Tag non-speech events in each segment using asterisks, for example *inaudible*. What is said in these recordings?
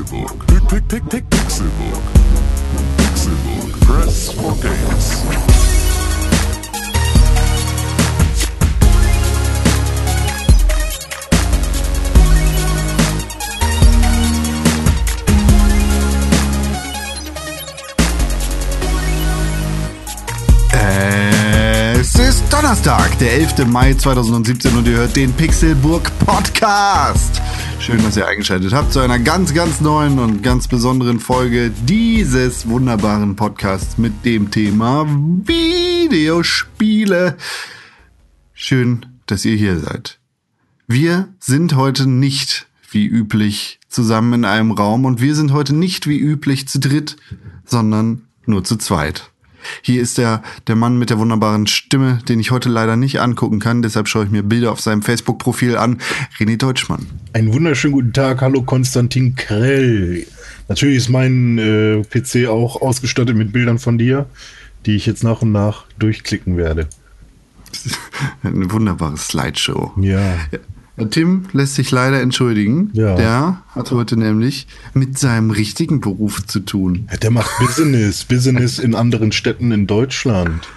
Pixelbook. Pick, pick, pick, Pixelbook. Pixelbook. Press for games. Es ist Donnerstag, der 11. Mai 2017 und ihr hört den Pixelburg Podcast. Schön, dass ihr eingeschaltet habt zu einer ganz, ganz neuen und ganz besonderen Folge dieses wunderbaren Podcasts mit dem Thema Videospiele. Schön, dass ihr hier seid. Wir sind heute nicht wie üblich zusammen in einem Raum und wir sind heute nicht wie üblich zu dritt, sondern nur zu zweit. Hier ist der, der Mann mit der wunderbaren Stimme, den ich heute leider nicht angucken kann. Deshalb schaue ich mir Bilder auf seinem Facebook-Profil an. René Deutschmann. Einen wunderschönen guten Tag. Hallo Konstantin Krell. Natürlich ist mein äh, PC auch ausgestattet mit Bildern von dir, die ich jetzt nach und nach durchklicken werde. *laughs* Eine wunderbare Slideshow. Ja. Tim lässt sich leider entschuldigen. Ja. Der hat heute nämlich mit seinem richtigen Beruf zu tun. Der macht Business, *laughs* Business in anderen Städten in Deutschland.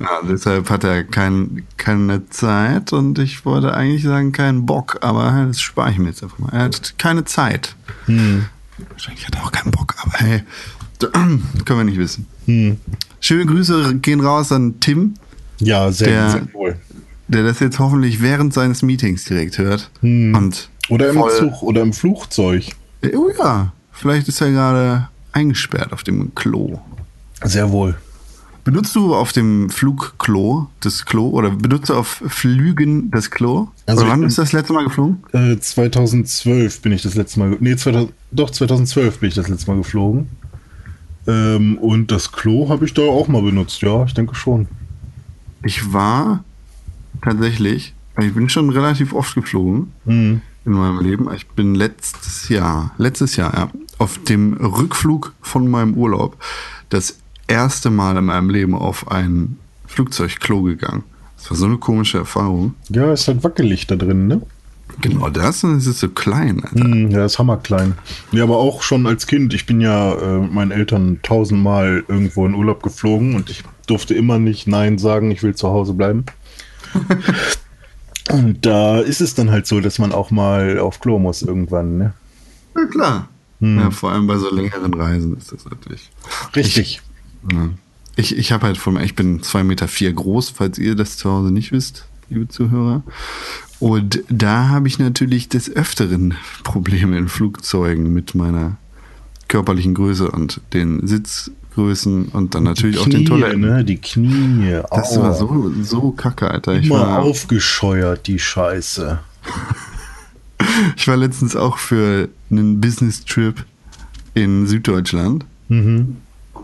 Ja, deshalb hat er kein, keine Zeit und ich wollte eigentlich sagen keinen Bock, aber das spare ich mir jetzt einfach mal. Er hat keine Zeit. Wahrscheinlich hat er auch keinen Bock, aber hey, *clears throat* können wir nicht wissen. Schöne Grüße gehen raus an Tim, Ja, sehr, Der- sehr wohl. Der das jetzt hoffentlich während seines Meetings direkt hört. Und Oder im Zug oder im Flugzeug. Oh ja, vielleicht ist er gerade eingesperrt auf dem Klo. Sehr wohl. Benutzt du auf dem Flugklo das Klo oder benutzt du auf Flügen das Klo? Also wann ich bin- ist das letzte Mal geflogen? Äh, 2012 bin ich das letzte Mal. Nee, 2000, doch, 2012 bin ich das letzte Mal geflogen. Ähm, und das Klo habe ich da auch mal benutzt. Ja, ich denke schon. Ich war tatsächlich, ich bin schon relativ oft geflogen Mhm. in meinem Leben. Ich bin letztes Jahr, letztes Jahr, ja, auf dem Rückflug von meinem Urlaub das erste Mal in meinem Leben auf ein Flugzeugklo gegangen. Das war so eine komische Erfahrung. Ja, ist halt wackelig da drin, ne? Genau das und es ist so klein. Alter. Hm, ja, ist hammerklein. Ja, aber auch schon als Kind. Ich bin ja äh, mit meinen Eltern tausendmal irgendwo in Urlaub geflogen und ich durfte immer nicht Nein sagen, ich will zu Hause bleiben. *laughs* und da ist es dann halt so, dass man auch mal auf Klo muss irgendwann, ne? Ja, klar. Ja, vor allem bei so längeren Reisen ist das natürlich. Richtig. Ja. Ich, ich habe halt von ich bin 2,4 Meter vier groß, falls ihr das zu Hause nicht wisst, liebe Zuhörer. Und da habe ich natürlich des Öfteren Probleme in Flugzeugen mit meiner körperlichen Größe und den Sitzgrößen und dann natürlich auch den Toiletten. ne? Die Knie. Das aua. war so, so kacke, Alter. Ich Immer war, aufgescheuert, die Scheiße. *laughs* ich war letztens auch für einen Business-Trip in Süddeutschland. Mhm.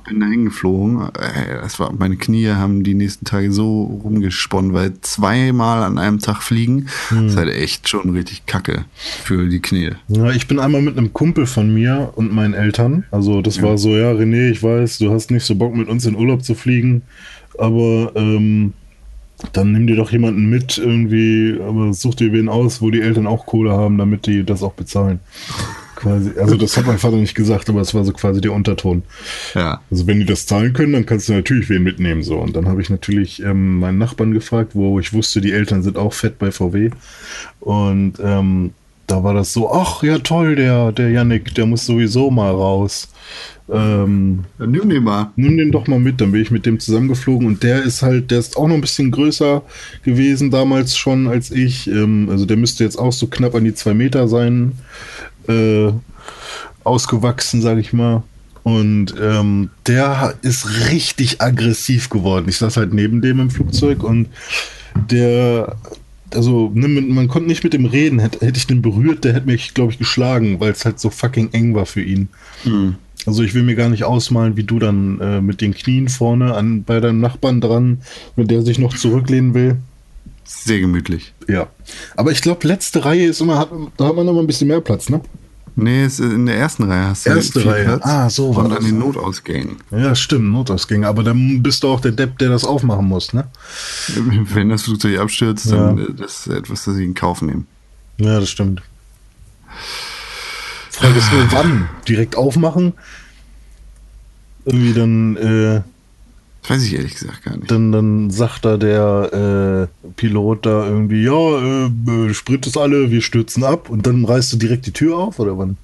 Bin da hingeflogen. Ey, Das war, meine Knie haben die nächsten Tage so rumgesponnen, weil zweimal an einem Tag fliegen, das ist halt echt schon richtig kacke für die Knie. Ja, ich bin einmal mit einem Kumpel von mir und meinen Eltern. Also das war so, ja, René, ich weiß, du hast nicht so Bock mit uns in Urlaub zu fliegen, aber ähm, dann nimm dir doch jemanden mit irgendwie, aber such dir wen aus, wo die Eltern auch Kohle haben, damit die das auch bezahlen. Quasi. Also das hat mein Vater nicht gesagt, aber es war so quasi der Unterton. Ja. Also wenn die das zahlen können, dann kannst du natürlich wen mitnehmen. So. Und dann habe ich natürlich ähm, meinen Nachbarn gefragt, wo ich wusste, die Eltern sind auch fett bei VW. Und ähm, da war das so, ach ja toll, der, der Yannick, der muss sowieso mal raus. Ähm, Dann nimm den mal. nimm den doch mal mit, dann bin ich mit dem zusammengeflogen und der ist halt, der ist auch noch ein bisschen größer gewesen damals schon als ich. Ähm, also der müsste jetzt auch so knapp an die zwei Meter sein, äh, ausgewachsen, sag ich mal. Und ähm, der ist richtig aggressiv geworden. Ich saß halt neben dem im Flugzeug und der, also ne, man konnte nicht mit dem reden. Hätte, hätte ich den berührt, der hätte mich, glaube ich, geschlagen, weil es halt so fucking eng war für ihn. Also ich will mir gar nicht ausmalen, wie du dann äh, mit den Knien vorne an bei deinem Nachbarn dran, wenn der sich noch zurücklehnen will. Sehr gemütlich. Ja. Aber ich glaube, letzte Reihe ist immer, hat, da hat man immer ein bisschen mehr Platz, ne? Nee, es ist in der ersten Reihe hast du Erste viel Reihe. Platz. Ah, so war Und das. an den Notausgängen. Ja, stimmt, Notausgänge. Aber dann bist du auch der Depp, der das aufmachen muss, ne? *laughs* Wenn das Flugzeug abstürzt, dann äh, das ist etwas, das ich in Kauf nehme. Ja, das stimmt. Frag Frage ist nur, wann? Direkt aufmachen? Irgendwie dann, äh, Weiß ich ehrlich gesagt gar nicht. dann, dann sagt da der äh, Pilot da irgendwie, ja, äh, Sprit ist alle, wir stürzen ab und dann reißt du direkt die Tür auf oder wann?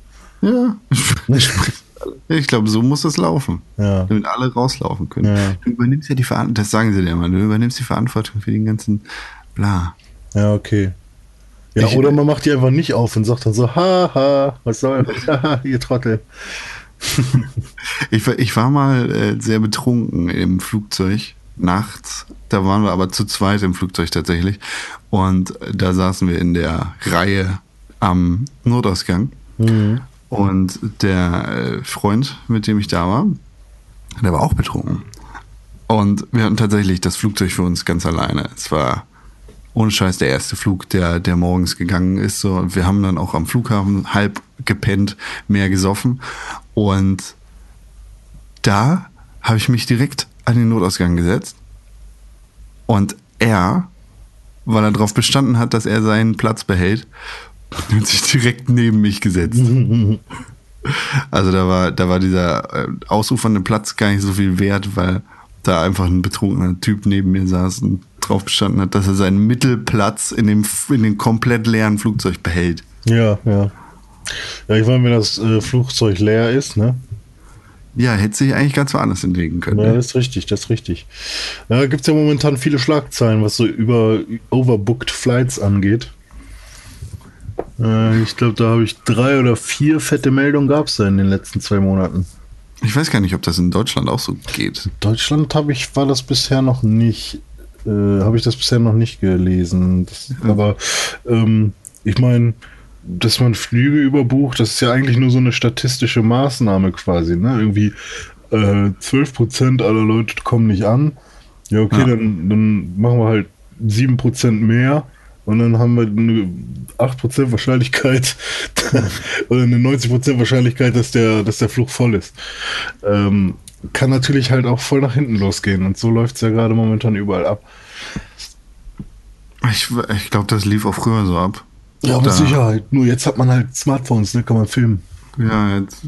Ja. *laughs* Ich glaube, so muss das laufen. Ja. Damit alle rauslaufen können. Ja. Du übernimmst ja die Verantwortung, das sagen sie dir immer, du übernimmst die Verantwortung für den ganzen Bla. Ja, okay. Ja, Ich- oder man macht die einfach nicht auf und sagt dann so, haha, was soll, *laughs* haha, ihr Trottel. Ich war, ich war mal äh, sehr betrunken im Flugzeug nachts. Da waren wir aber zu zweit im Flugzeug tatsächlich. Und äh, da saßen wir in der Reihe am Notausgang. Und der äh, Freund, mit dem ich da war, der war auch betrunken. Und wir hatten tatsächlich das Flugzeug für uns ganz alleine. Es war ohne Scheiß der erste Flug, der, der morgens gegangen ist. So, und wir haben dann auch am Flughafen halb gepennt, mehr gesoffen. Und da habe ich mich direkt an den Notausgang gesetzt. Und er, weil er darauf bestanden hat, dass er seinen Platz behält, *laughs* hat sich direkt neben mich gesetzt. *laughs* Also da war, da war dieser äh, ausufernde Platz gar nicht so viel wert, weil da einfach ein betrunkener Typ neben mir saß und drauf bestanden hat, dass er seinen Mittelplatz in dem, in dem komplett leeren Flugzeug behält. Ja, ja. Ja, ich meine, wenn das äh, Flugzeug leer ist, ne? Ja, hätte sich eigentlich ganz woanders entwickeln können. Ja, ne? das ist richtig, das ist richtig. Ja, gibt es ja momentan viele Schlagzeilen, was so über overbooked Flights angeht. Äh, ich glaube, da habe ich drei oder vier fette Meldungen gab es da in den letzten zwei Monaten. Ich weiß gar nicht, ob das in Deutschland auch so geht. Deutschland habe ich, war das bisher noch nicht, äh, habe ich das bisher noch nicht gelesen. Das, aber ähm, ich meine, dass man Flüge überbucht, das ist ja eigentlich nur so eine statistische Maßnahme quasi. Ne? Irgendwie äh, 12% aller Leute kommen nicht an. Ja, okay, Ja. Dann, dann machen wir halt 7% mehr. Und dann haben wir eine 8% Wahrscheinlichkeit *laughs* oder eine 90% Wahrscheinlichkeit, dass der, dass der Flug voll ist. Ähm, kann natürlich halt auch voll nach hinten losgehen. Und so läuft es ja gerade momentan überall ab. Ich, ich glaube, das lief auch früher so ab. Ja, mit Da- Sicherheit. Nur jetzt hat man halt Smartphones, ne? Kann man filmen. Ja, jetzt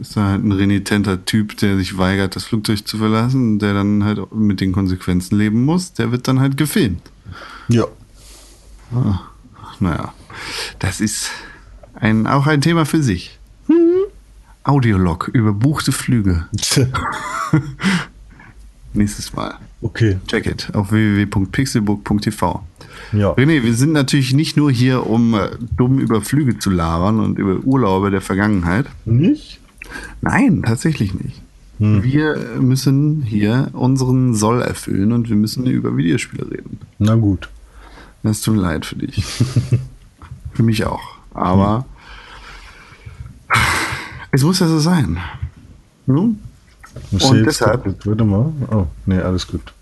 ist er halt ein renitenter Typ, der sich weigert, das Flugzeug zu verlassen, der dann halt mit den Konsequenzen leben muss. Der wird dann halt gefilmt. Ja. Naja, das ist ein, auch ein Thema für sich. Audiolog, überbuchte Flüge. *laughs* Nächstes Mal. okay. Check it auf www.pixelbook.tv. Ja. René, wir sind natürlich nicht nur hier, um äh, dumm über Flüge zu labern und über Urlaube der Vergangenheit. Nicht? Nein, tatsächlich nicht. Wir müssen hier unseren Soll erfüllen und wir müssen über Videospiele reden. Na gut. Das tut mir leid für dich. *laughs* für mich auch. Aber es muss ja so sein. Hm? Ich Und deshalb- kaputt. Warte mal. Oh, nee, alles gut.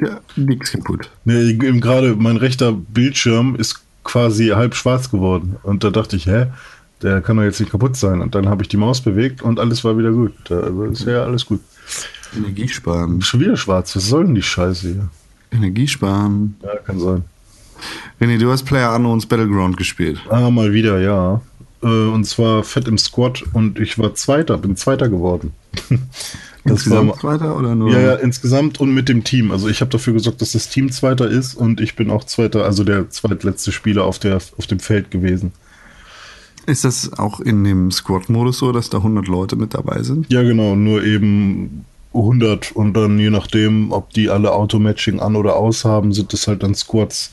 Ja, nix kaputt. Nee, eben gerade mein rechter Bildschirm ist quasi halb schwarz geworden. Und da dachte ich, hä? Der kann doch jetzt nicht kaputt sein. Und dann habe ich die Maus bewegt und alles war wieder gut. Da, also ist ja alles gut. Energie sparen. Schon wieder schwarz. Was soll denn die Scheiße hier? Energie sparen. Ja, kann sein. René, du hast Player Unknowns Battleground gespielt. Ah, mal wieder, ja. Äh, Und zwar fett im Squad und ich war Zweiter, bin Zweiter geworden. *laughs* Insgesamt weiter oder nur? Ja, ja, insgesamt und mit dem Team. Also ich habe dafür gesorgt, dass das Team Zweiter ist und ich bin auch Zweiter, also der zweitletzte Spieler auf, der, auf dem Feld gewesen. Ist das auch in dem Squad-Modus so, dass da 100 Leute mit dabei sind? Ja, genau, nur eben 100 und dann je nachdem, ob die alle Automatching an oder aus haben, sind das halt dann Squads,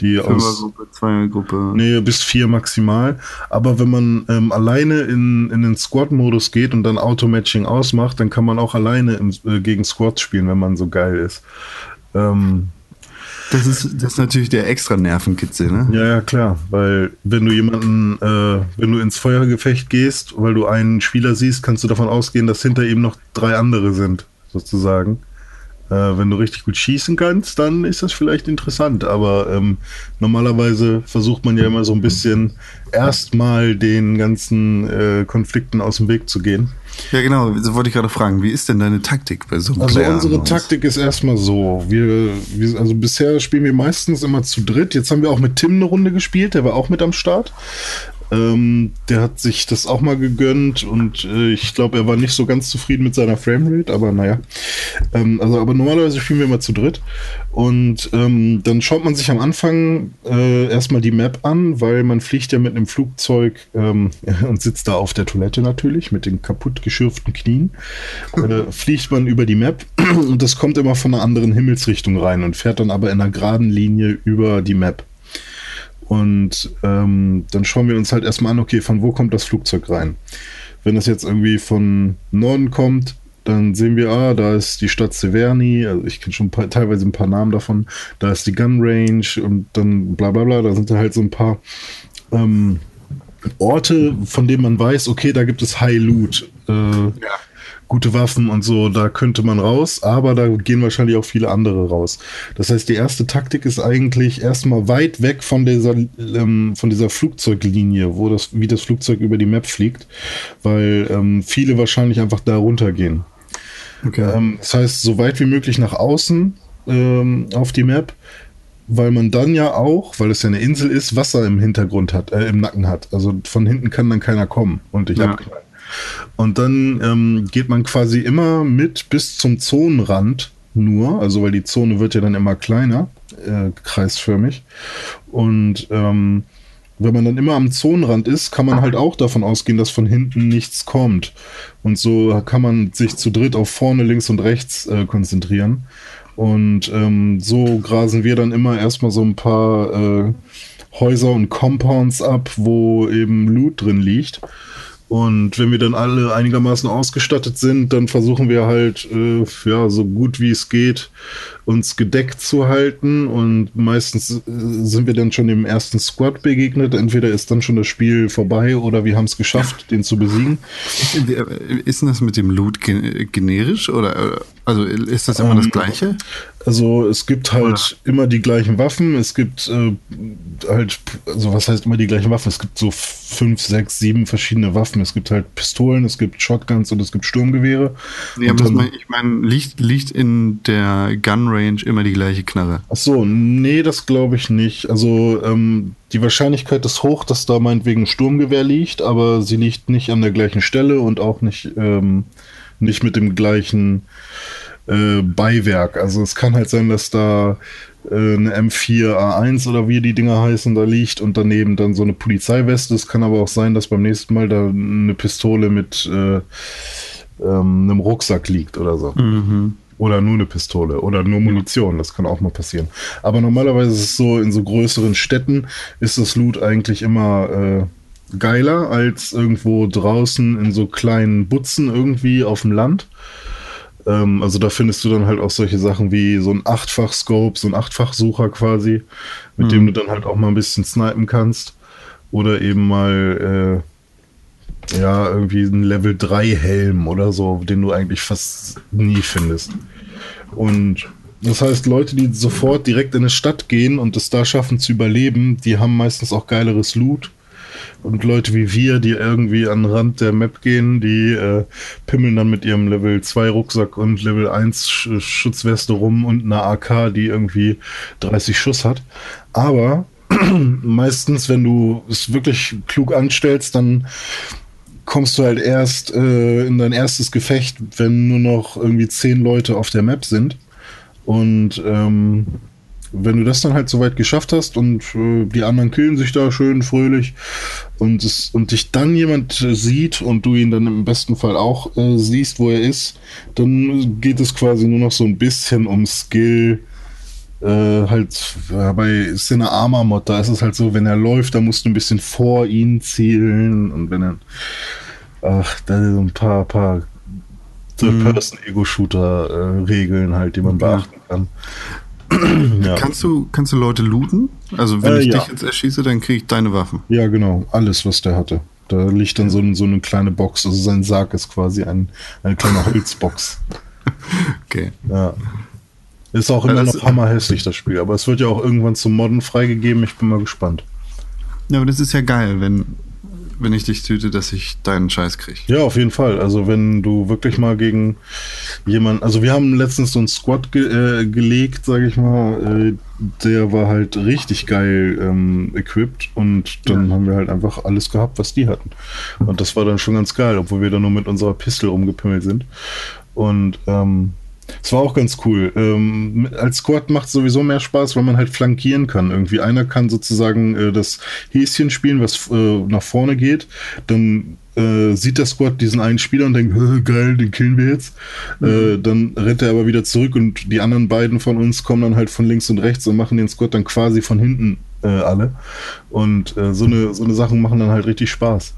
die aus... Fünfergruppe, Zweiergruppe. Nee, bis vier maximal. Aber wenn man ähm, alleine in, in den Squad-Modus geht und dann Automatching ausmacht, dann kann man auch alleine im, äh, gegen Squads spielen, wenn man so geil ist. Ähm, Das ist, das ist natürlich der extra Nervenkitzel, ne? ja, ja, klar. Weil wenn du jemanden, äh, wenn du ins Feuergefecht gehst, weil du einen Spieler siehst, kannst du davon ausgehen, dass hinter ihm noch drei andere sind, sozusagen. Äh, wenn du richtig gut schießen kannst, dann ist das vielleicht interessant. Aber ähm, normalerweise versucht man ja immer so ein bisschen erstmal den ganzen äh, Konflikten aus dem Weg zu gehen. Ja, genau. So wollte ich gerade fragen. Wie ist denn deine Taktik bei so einem Also Player unsere? Taktik ist erstmal so. Wir, wir, also bisher spielen wir meistens immer zu dritt. Jetzt haben wir auch mit Tim eine Runde gespielt, der war auch mit am Start. Ähm, der hat sich das auch mal gegönnt und äh, ich glaube, er war nicht so ganz zufrieden mit seiner Framerate, aber naja. Ähm, also, aber normalerweise spielen wir immer zu dritt. Und ähm, dann schaut man sich am Anfang äh, erstmal die Map an, weil man fliegt ja mit einem Flugzeug ähm, *laughs* und sitzt da auf der Toilette natürlich mit den kaputt geschürften Knien. Äh, fliegt man über die Map *clears throat* und das kommt immer von einer anderen Himmelsrichtung rein und fährt dann aber in einer geraden Linie über die Map. Und ähm, dann schauen wir uns halt erstmal an, okay, von wo kommt das Flugzeug rein? Wenn das jetzt irgendwie von Norden kommt, dann sehen wir, ah, da ist die Stadt Severny, also ich kenne schon paar, teilweise ein paar Namen davon, da ist die Gun Range und dann bla bla bla, da sind halt so ein paar ähm, Orte, von denen man weiß, okay, da gibt es High Loot. Äh, ja gute Waffen und so, da könnte man raus, aber da gehen wahrscheinlich auch viele andere raus. Das heißt, die erste Taktik ist eigentlich erstmal weit weg von dieser, ähm, von dieser Flugzeuglinie, wo das, wie das Flugzeug über die Map fliegt, weil ähm, viele wahrscheinlich einfach da runtergehen. Okay. Ähm, das heißt, so weit wie möglich nach außen ähm, auf die Map, weil man dann ja auch, weil es ja eine Insel ist, Wasser im Hintergrund hat, äh, im Nacken hat. Also von hinten kann dann keiner kommen und dich ja. abknallen. Und dann ähm, geht man quasi immer mit bis zum Zonenrand nur, also weil die Zone wird ja dann immer kleiner, äh, kreisförmig. Und ähm, wenn man dann immer am Zonenrand ist, kann man halt auch davon ausgehen, dass von hinten nichts kommt. Und so kann man sich zu dritt auf vorne, links und rechts äh, konzentrieren. Und ähm, so grasen wir dann immer erstmal so ein paar äh, Häuser und Compounds ab, wo eben Loot drin liegt. Und wenn wir dann alle einigermaßen ausgestattet sind, dann versuchen wir halt, äh, ja, so gut wie es geht, uns gedeckt zu halten und meistens äh, sind wir dann schon im ersten Squad begegnet. Entweder ist dann schon das Spiel vorbei oder wir haben es geschafft, den zu besiegen. Ist denn das mit dem Loot generisch oder also ist das immer ähm, das Gleiche? Also es gibt halt oder? immer die gleichen Waffen. Es gibt äh, halt, also was heißt immer die gleichen Waffen? Es gibt so fünf, sechs, sieben verschiedene Waffen. Es gibt halt Pistolen, es gibt Shotguns und es gibt Sturmgewehre. Nee, aber dann, ich meine, liegt, liegt in der Gun Range immer die gleiche Knarre. Ach so, nee, das glaube ich nicht. Also ähm, die Wahrscheinlichkeit ist hoch, dass da meinetwegen ein Sturmgewehr liegt, aber sie liegt nicht an der gleichen Stelle und auch nicht, ähm, nicht mit dem gleichen äh, Beiwerk. Also es kann halt sein, dass da äh, eine M4A1 oder wie die Dinger heißen, da liegt und daneben dann so eine Polizeiweste. Es kann aber auch sein, dass beim nächsten Mal da eine Pistole mit äh, ähm, einem Rucksack liegt oder so. Mhm. Oder nur eine Pistole oder nur Munition, das kann auch mal passieren. Aber normalerweise ist es so, in so größeren Städten ist das Loot eigentlich immer äh, geiler als irgendwo draußen in so kleinen Butzen irgendwie auf dem Land. Ähm, also da findest du dann halt auch solche Sachen wie so ein Achtfach-Scope, so ein Achtfach-Sucher quasi, mit mhm. dem du dann halt auch mal ein bisschen snipen kannst. Oder eben mal äh, ja, irgendwie ein Level 3 Helm oder so, den du eigentlich fast nie findest. Und das heißt, Leute, die sofort direkt in eine Stadt gehen und es da schaffen zu überleben, die haben meistens auch geileres Loot. Und Leute wie wir, die irgendwie an den Rand der Map gehen, die äh, pimmeln dann mit ihrem Level 2 Rucksack und Level 1 Sch Schutzweste rum und einer AK, die irgendwie 30 Schuss hat. Aber *clears throat* meistens, wenn du es wirklich klug anstellst, dann kommst du halt erst äh, in dein erstes Gefecht, wenn nur noch irgendwie zehn Leute auf der Map sind. Und ähm, wenn du das dann halt soweit geschafft hast und äh, die anderen killen sich da schön fröhlich und, es, und dich dann jemand äh, sieht und du ihn dann im besten Fall auch äh, siehst, wo er ist, dann geht es quasi nur noch so ein bisschen um Skill. Äh, halt bei Sinne Armor Mod, da ist es halt so, wenn er läuft, da musst du ein bisschen vor ihn zielen und wenn er ach, da sind so ein paar, paar Third-Person-Ego-Shooter-Regeln halt, die man beachten kann. *clears throat* ja. Kannst du, kannst du Leute looten? Also wenn äh, ich ja. dich jetzt erschieße, dann kriege ich deine Waffen. Ja, genau. Alles, was der hatte. Da liegt dann so, ein, so eine kleine Box. Also sein Sarg ist quasi ein, eine kleine Holzbox. *laughs* okay. Ja. Ist auch immer noch hammerhässlich, das Spiel. Aber es wird ja auch irgendwann zum Modden freigegeben. Ich bin mal gespannt. Ja, aber das ist ja geil, wenn wenn ich dich töte, dass ich deinen Scheiß kriege. Ja, auf jeden Fall. Also wenn du wirklich mal gegen jemanden, also wir haben letztens so einen Squad ge äh, gelegt, sage ich mal, äh, der war halt richtig geil ähm, equipped und dann Ja. haben wir halt einfach alles gehabt, was die hatten. Und das war dann schon ganz geil, obwohl wir dann nur mit unserer Pistol rumgepimmelt sind. Und ähm, es war auch ganz cool. Ähm, als Squad macht es sowieso mehr Spaß, weil man halt flankieren kann. Irgendwie einer kann sozusagen äh, das Häschen spielen, was äh, nach vorne geht. Dann äh, sieht der Squad diesen einen Spieler und denkt, "Hä, *laughs* geil, den killen wir jetzt. Äh, dann rennt er aber wieder zurück und die anderen beiden von uns kommen dann halt von links und rechts und machen den Squad dann quasi von hinten äh, alle. Und äh, so eine so eine Sachen machen dann halt richtig Spaß.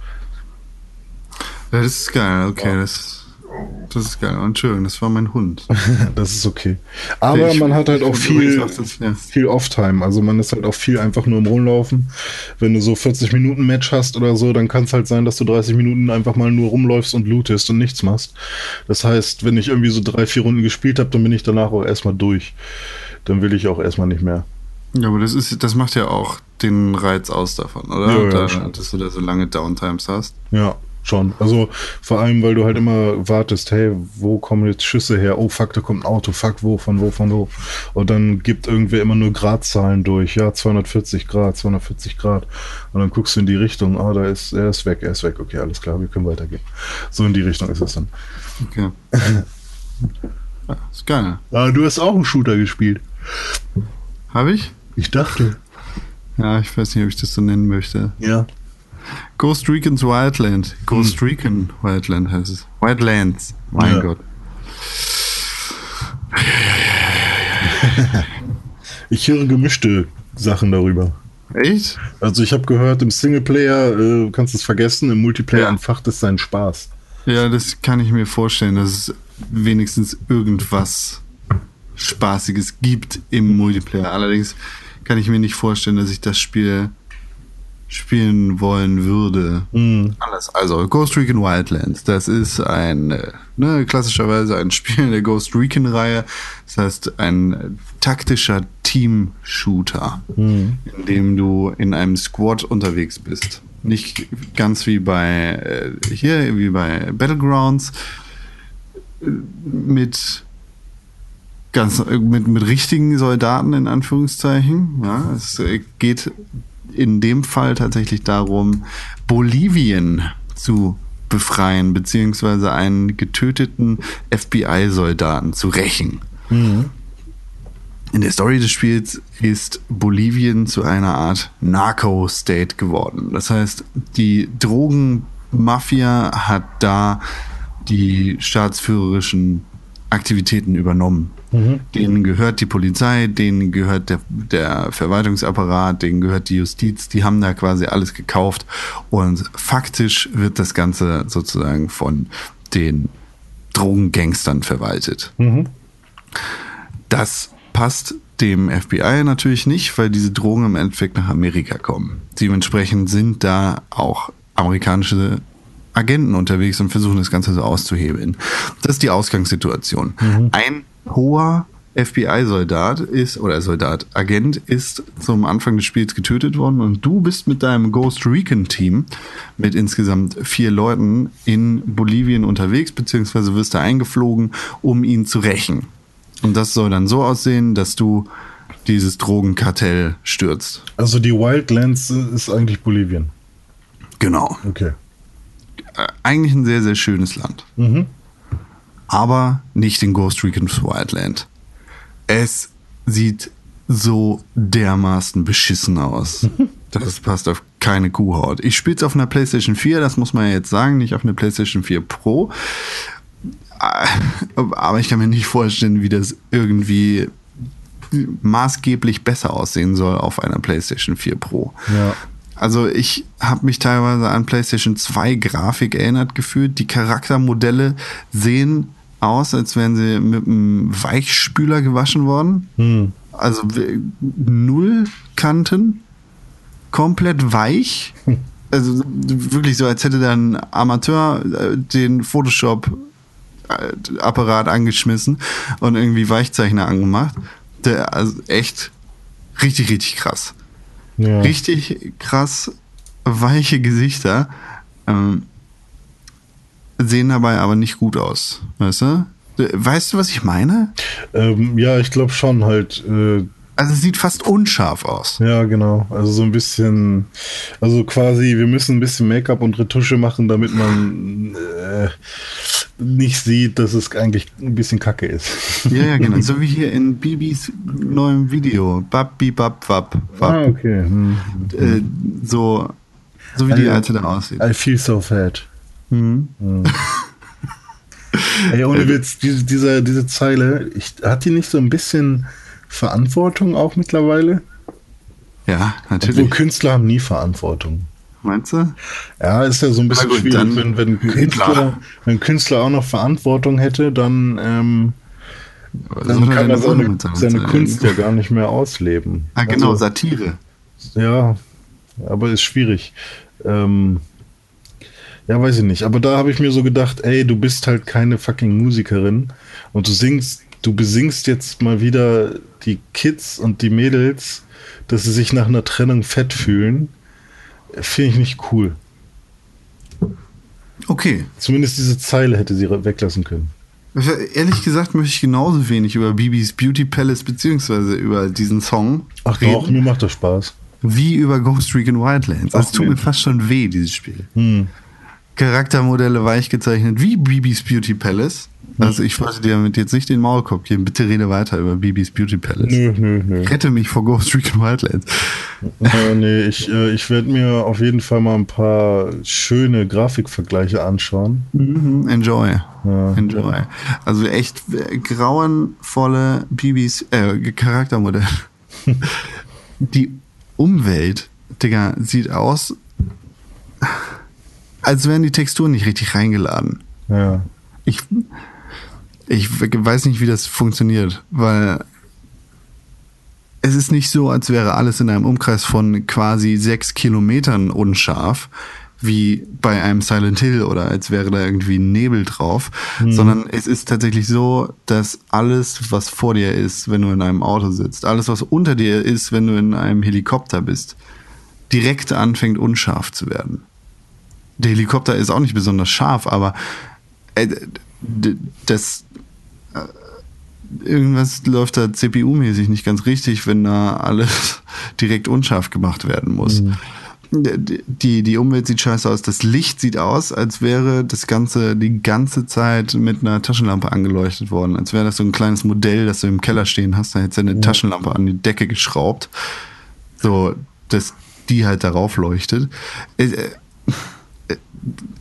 Ja, das ist geil, okay, das, das ist geil. Entschuldigung, das war mein Hund. *laughs* Das ist okay. Aber Ich- man hat halt auch viel, übrigens auch, das- ja. viel Off-Time. Also man ist halt auch viel einfach nur im Rumlaufen. Wenn du so 40 Minuten Match hast oder so, dann kann es halt sein, dass du 30 Minuten einfach mal nur rumläufst und lootest und nichts machst. Das heißt, wenn ich irgendwie so drei, vier Runden gespielt habe, dann bin ich danach auch erstmal durch. Dann will ich auch erstmal nicht mehr. Ja, aber das ist, das macht ja auch den Reiz aus davon, oder? Ja, ja, da, dass du da so lange Downtimes hast. Ja, schon. Also vor allem, weil du halt immer wartest, hey, wo kommen jetzt Schüsse her? Oh fuck, da kommt ein Auto, fuck, wo, von wo, von wo. Und dann gibt irgendwer immer nur Gradzahlen durch. Ja, 240 Grad, 240 Grad. Und dann guckst du in die Richtung, ah, da ist, er ist weg, er ist weg. Okay, alles klar, wir können weitergehen. So in die Richtung ist es dann. Okay. ja, *laughs* ist geil. Ah, du hast auch einen Shooter gespielt. Habe ich? Ich dachte. Ja, ich weiß nicht, ob ich das so nennen möchte. Ja. Ghost Recon's Wildland. Ghost Recon Wildland heißt es. Wildlands. Mein Ja. Gott. *laughs* Ich höre gemischte Sachen darüber. Echt? Also ich habe gehört, im Singleplayer äh, kannst du es vergessen, im Multiplayer Ja. entfacht es seinen Spaß. Ja, das kann ich mir vorstellen, dass es wenigstens irgendwas Spaßiges gibt im Multiplayer. Allerdings kann ich mir nicht vorstellen, dass ich das Spiel spielen wollen würde. Mhm. Alles. Also Ghost Recon Wildlands, das ist ein, äh, ne, klassischerweise ein *laughs* Spiel der Ghost Recon-Reihe. Das heißt, ein taktischer Team-Shooter, in dem du in einem Squad unterwegs bist. Nicht ganz wie bei äh, hier, wie bei Battlegrounds, äh, mit ganz mit, mit richtigen Soldaten in Anführungszeichen. Ja, es geht in dem Fall tatsächlich darum, Bolivien zu befreien, beziehungsweise einen getöteten FBI-Soldaten zu rächen. In der Story des Spiels ist Bolivien zu einer Art Narco-State geworden. Das heißt, die Drogenmafia hat da die staatsführerischen Aktivitäten übernommen. Denen gehört die Polizei, denen gehört der, der Verwaltungsapparat, denen gehört die Justiz, die haben da quasi alles gekauft und faktisch wird das Ganze sozusagen von den Drogengangstern verwaltet. Das passt dem FBI natürlich nicht, weil diese Drogen im Endeffekt nach Amerika kommen. Dementsprechend sind da auch amerikanische Agenten unterwegs und versuchen das Ganze so auszuhebeln. Das ist die Ausgangssituation. Ein hoher FBI-Soldat ist, oder Soldat, Agent ist zum Anfang des Spiels getötet worden und du bist mit deinem Ghost Recon-Team mit insgesamt vier Leuten in Bolivien unterwegs, beziehungsweise wirst da eingeflogen, um ihn zu rächen. Und das soll dann so aussehen, dass du dieses Drogenkartell stürzt. Also die Wildlands ist eigentlich Bolivien. Genau. Okay. Äh, Eigentlich ein sehr, sehr schönes Land. Mhm. Aber nicht in Ghost Recon's Wildland. Es sieht so dermaßen beschissen aus. *laughs* Das passt auf keine Kuhhaut. Ich spiele es auf einer PlayStation 4, das muss man ja jetzt sagen, nicht auf einer PlayStation 4 Pro. Äh, Aber ich kann mir nicht vorstellen, wie das irgendwie maßgeblich besser aussehen soll auf einer PlayStation 4 Pro. Ja. Also ich habe mich teilweise an PlayStation 2 Grafik erinnert gefühlt. Die Charaktermodelle sehen aus, als wären sie mit einem Weichspüler gewaschen worden. Hm. Also null Kanten, komplett weich. *laughs* Also wirklich so, als hätte dann ein Amateur äh, den Photoshop-Apparat angeschmissen und irgendwie Weichzeichner angemacht. Der, also echt richtig, richtig krass Ja. richtig krass weiche Gesichter. Ähm, sehen dabei aber nicht gut aus. Weißt du? Weißt du, was ich meine? Ähm, ja, ich glaube schon halt. Äh, Also es sieht fast unscharf aus. ja, genau. Also so ein bisschen. Also quasi, wir müssen ein bisschen Make-up und Retusche machen, damit man äh, nicht sieht, dass es eigentlich ein bisschen kacke ist. Ja, ja, genau. *laughs* So wie hier in Bibis neuem Video. Bab, bibab, wab, wab. okay. Hm. Äh, so, so wie die alte da aussieht. I feel so fat. *laughs* Mhm. Ey, ohne Witz, diese, diese, diese Zeile, ich, hat die nicht so ein bisschen Verantwortung auch mittlerweile? Ja, Obwohl natürlich. Künstler haben nie Verantwortung. Meinst du? Ja, ist ja so ein bisschen gut, schwierig. Wenn, wenn. Künstler, wenn Künstler auch noch Verantwortung hätte, dann, ähm, dann kann er seine, seine? Kunst ja gar nicht mehr ausleben. Ah, genau, Also, Satire. ja, aber ist schwierig. Ähm, ja, weiß ich nicht. Aber da habe ich mir so gedacht, ey, du bist halt keine fucking Musikerin und du singst, du besingst jetzt mal wieder die Kids und die Mädels, dass sie sich nach einer Trennung fett fühlen. Finde ich nicht cool. Okay. Zumindest diese Zeile hätte sie weglassen können. Ehrlich gesagt möchte ich genauso wenig über Bibis Beauty Palace beziehungsweise über diesen Song Ach reden, doch, mir macht das Spaß. wie über Ghost Recon Wildlands. Das Ach, tut mir fast schon weh, dieses Spiel. Hm. Charaktermodelle weich gezeichnet wie Bibis Beauty Palace. Also ich wollte dir damit jetzt nicht den Maulkorb geben. Bitte rede weiter über Bibis Beauty Palace. Nö, nö, nö. Rette mich vor Ghost Recon Wildlands. Äh, nee, ich, äh, ich werde mir auf jeden Fall mal ein paar schöne Grafikvergleiche anschauen. Mhm, enjoy. Ja. Enjoy. Also echt äh, grauenvolle Bibis äh, Charaktermodelle. *laughs* Die Umwelt, Digga, sieht aus, als wären die Texturen nicht richtig reingeladen. Ja. Ich, ich weiß nicht, wie das funktioniert, weil es ist nicht so, als wäre alles in einem Umkreis von quasi sechs Kilometern unscharf, wie bei einem Silent Hill oder als wäre da irgendwie ein Nebel drauf, sondern es ist tatsächlich so, dass alles, was vor dir ist, wenn du in einem Auto sitzt, alles, was unter dir ist, wenn du in einem Helikopter bist, direkt anfängt unscharf zu werden. Der Helikopter ist auch nicht besonders scharf, aber äh, das äh, irgendwas läuft da CPU-mäßig nicht ganz richtig, wenn da alles *laughs* direkt unscharf gemacht werden muss. D- Die, die Umwelt sieht scheiße aus. Das Licht sieht aus, als wäre das Ganze die ganze Zeit mit einer Taschenlampe angeleuchtet worden. Als wäre das so ein kleines Modell, das du im Keller stehen hast. Da hättest du eine Taschenlampe an die Decke geschraubt. So, dass die halt darauf leuchtet. Äh, äh,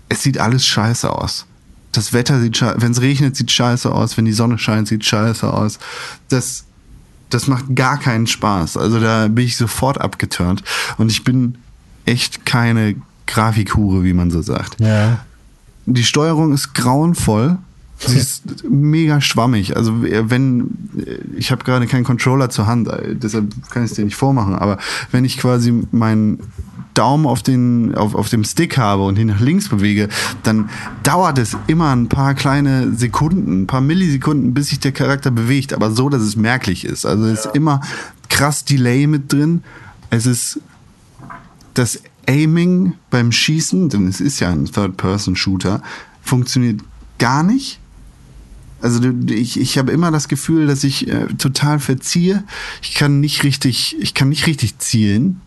es sieht alles scheiße aus. Das Wetter sieht scheiße, wenn es regnet, sieht scheiße aus, wenn die Sonne scheint, sieht scheiße aus. Das, das macht gar keinen Spaß. Also da bin ich sofort abgeturnt. Und ich bin echt keine Grafikhure, wie man so sagt. Ja. Die Steuerung ist grauenvoll. Sie ist mega schwammig. Also äh, wenn ich habe gerade keinen Controller zur Hand, äh, deshalb kann ich es dir nicht vormachen. Aber wenn ich quasi meinen Daumen auf den auf, auf dem Stick habe und ihn nach links bewege, dann dauert es immer ein paar kleine Sekunden, ein paar Millisekunden, bis sich der Charakter bewegt. Aber so, dass es merklich ist. Also es ist immer krass Delay mit drin. Es ist das Aiming beim Schießen, denn es ist ja ein Third-Person-Shooter, funktioniert gar nicht. Also ich, ich habe immer das Gefühl, dass ich äh, total verziehe. Ich kann nicht richtig, ich kann nicht richtig zielen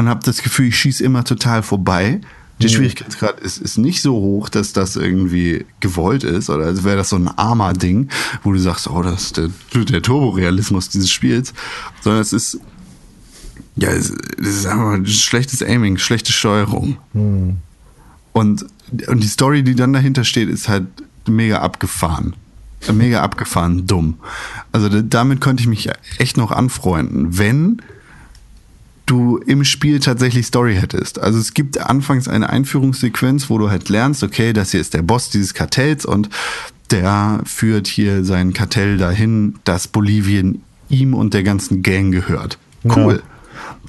und habe das Gefühl, ich schieße immer total vorbei. Der Schwierigkeitsgrad ist, ist nicht so hoch, dass das irgendwie gewollt ist oder als wäre das so ein armer Ding, wo du sagst, oh, das ist der, der Turborealismus dieses Spiels, sondern es ist ja, es, ist einfach ein schlechtes Aiming, schlechte Steuerung. Und, und die Story, die dann dahinter steht, ist halt mega abgefahren. Mega abgefahren, dumm. Also da- damit könnte ich mich echt noch anfreunden, wenn du im Spiel tatsächlich Story hättest. Also es gibt anfangs eine Einführungssequenz, wo du halt lernst, okay, das hier ist der Boss dieses Kartells und der führt hier sein Kartell dahin, dass Bolivien ihm und der ganzen Gang gehört. Cool.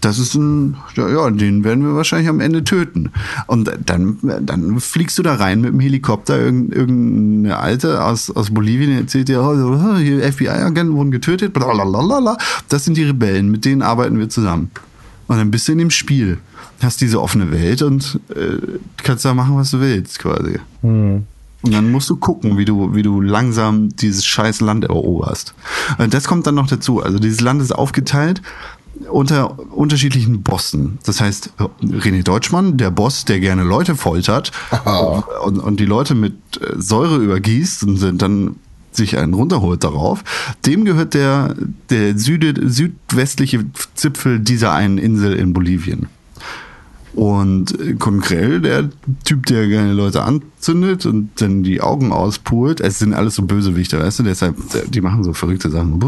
Das ist ein, ja, ja, den werden wir wahrscheinlich am Ende töten. Und dann, dann fliegst du da rein mit dem Helikopter. Irgend, irgendeine Alte aus, aus Bolivien erzählt dir, oh, hier FBI-Agenten wurden getötet, blablabla. Das sind die Rebellen, mit denen arbeiten wir zusammen. Und dann bist du in dem Spiel. Hast diese offene Welt und äh, kannst da machen, was du willst, quasi. Und dann musst du gucken, wie du, wie du langsam dieses scheiß Land eroberst. Und das kommt dann noch dazu. Also dieses Land ist aufgeteilt unter unterschiedlichen Bossen. Das heißt, René Deutschmann, der Boss, der gerne Leute foltert und, und die Leute mit äh, Säure übergießt und sind dann sich einen runterholt darauf, dem gehört der, der Süde, südwestliche Zipfel dieser einen Insel in Bolivien. Und Konkrell, der Typ, der gerne Leute anzündet und dann die Augen auspult, es sind alles so Bösewichte, weißt du, deshalb, die machen so verrückte Sachen.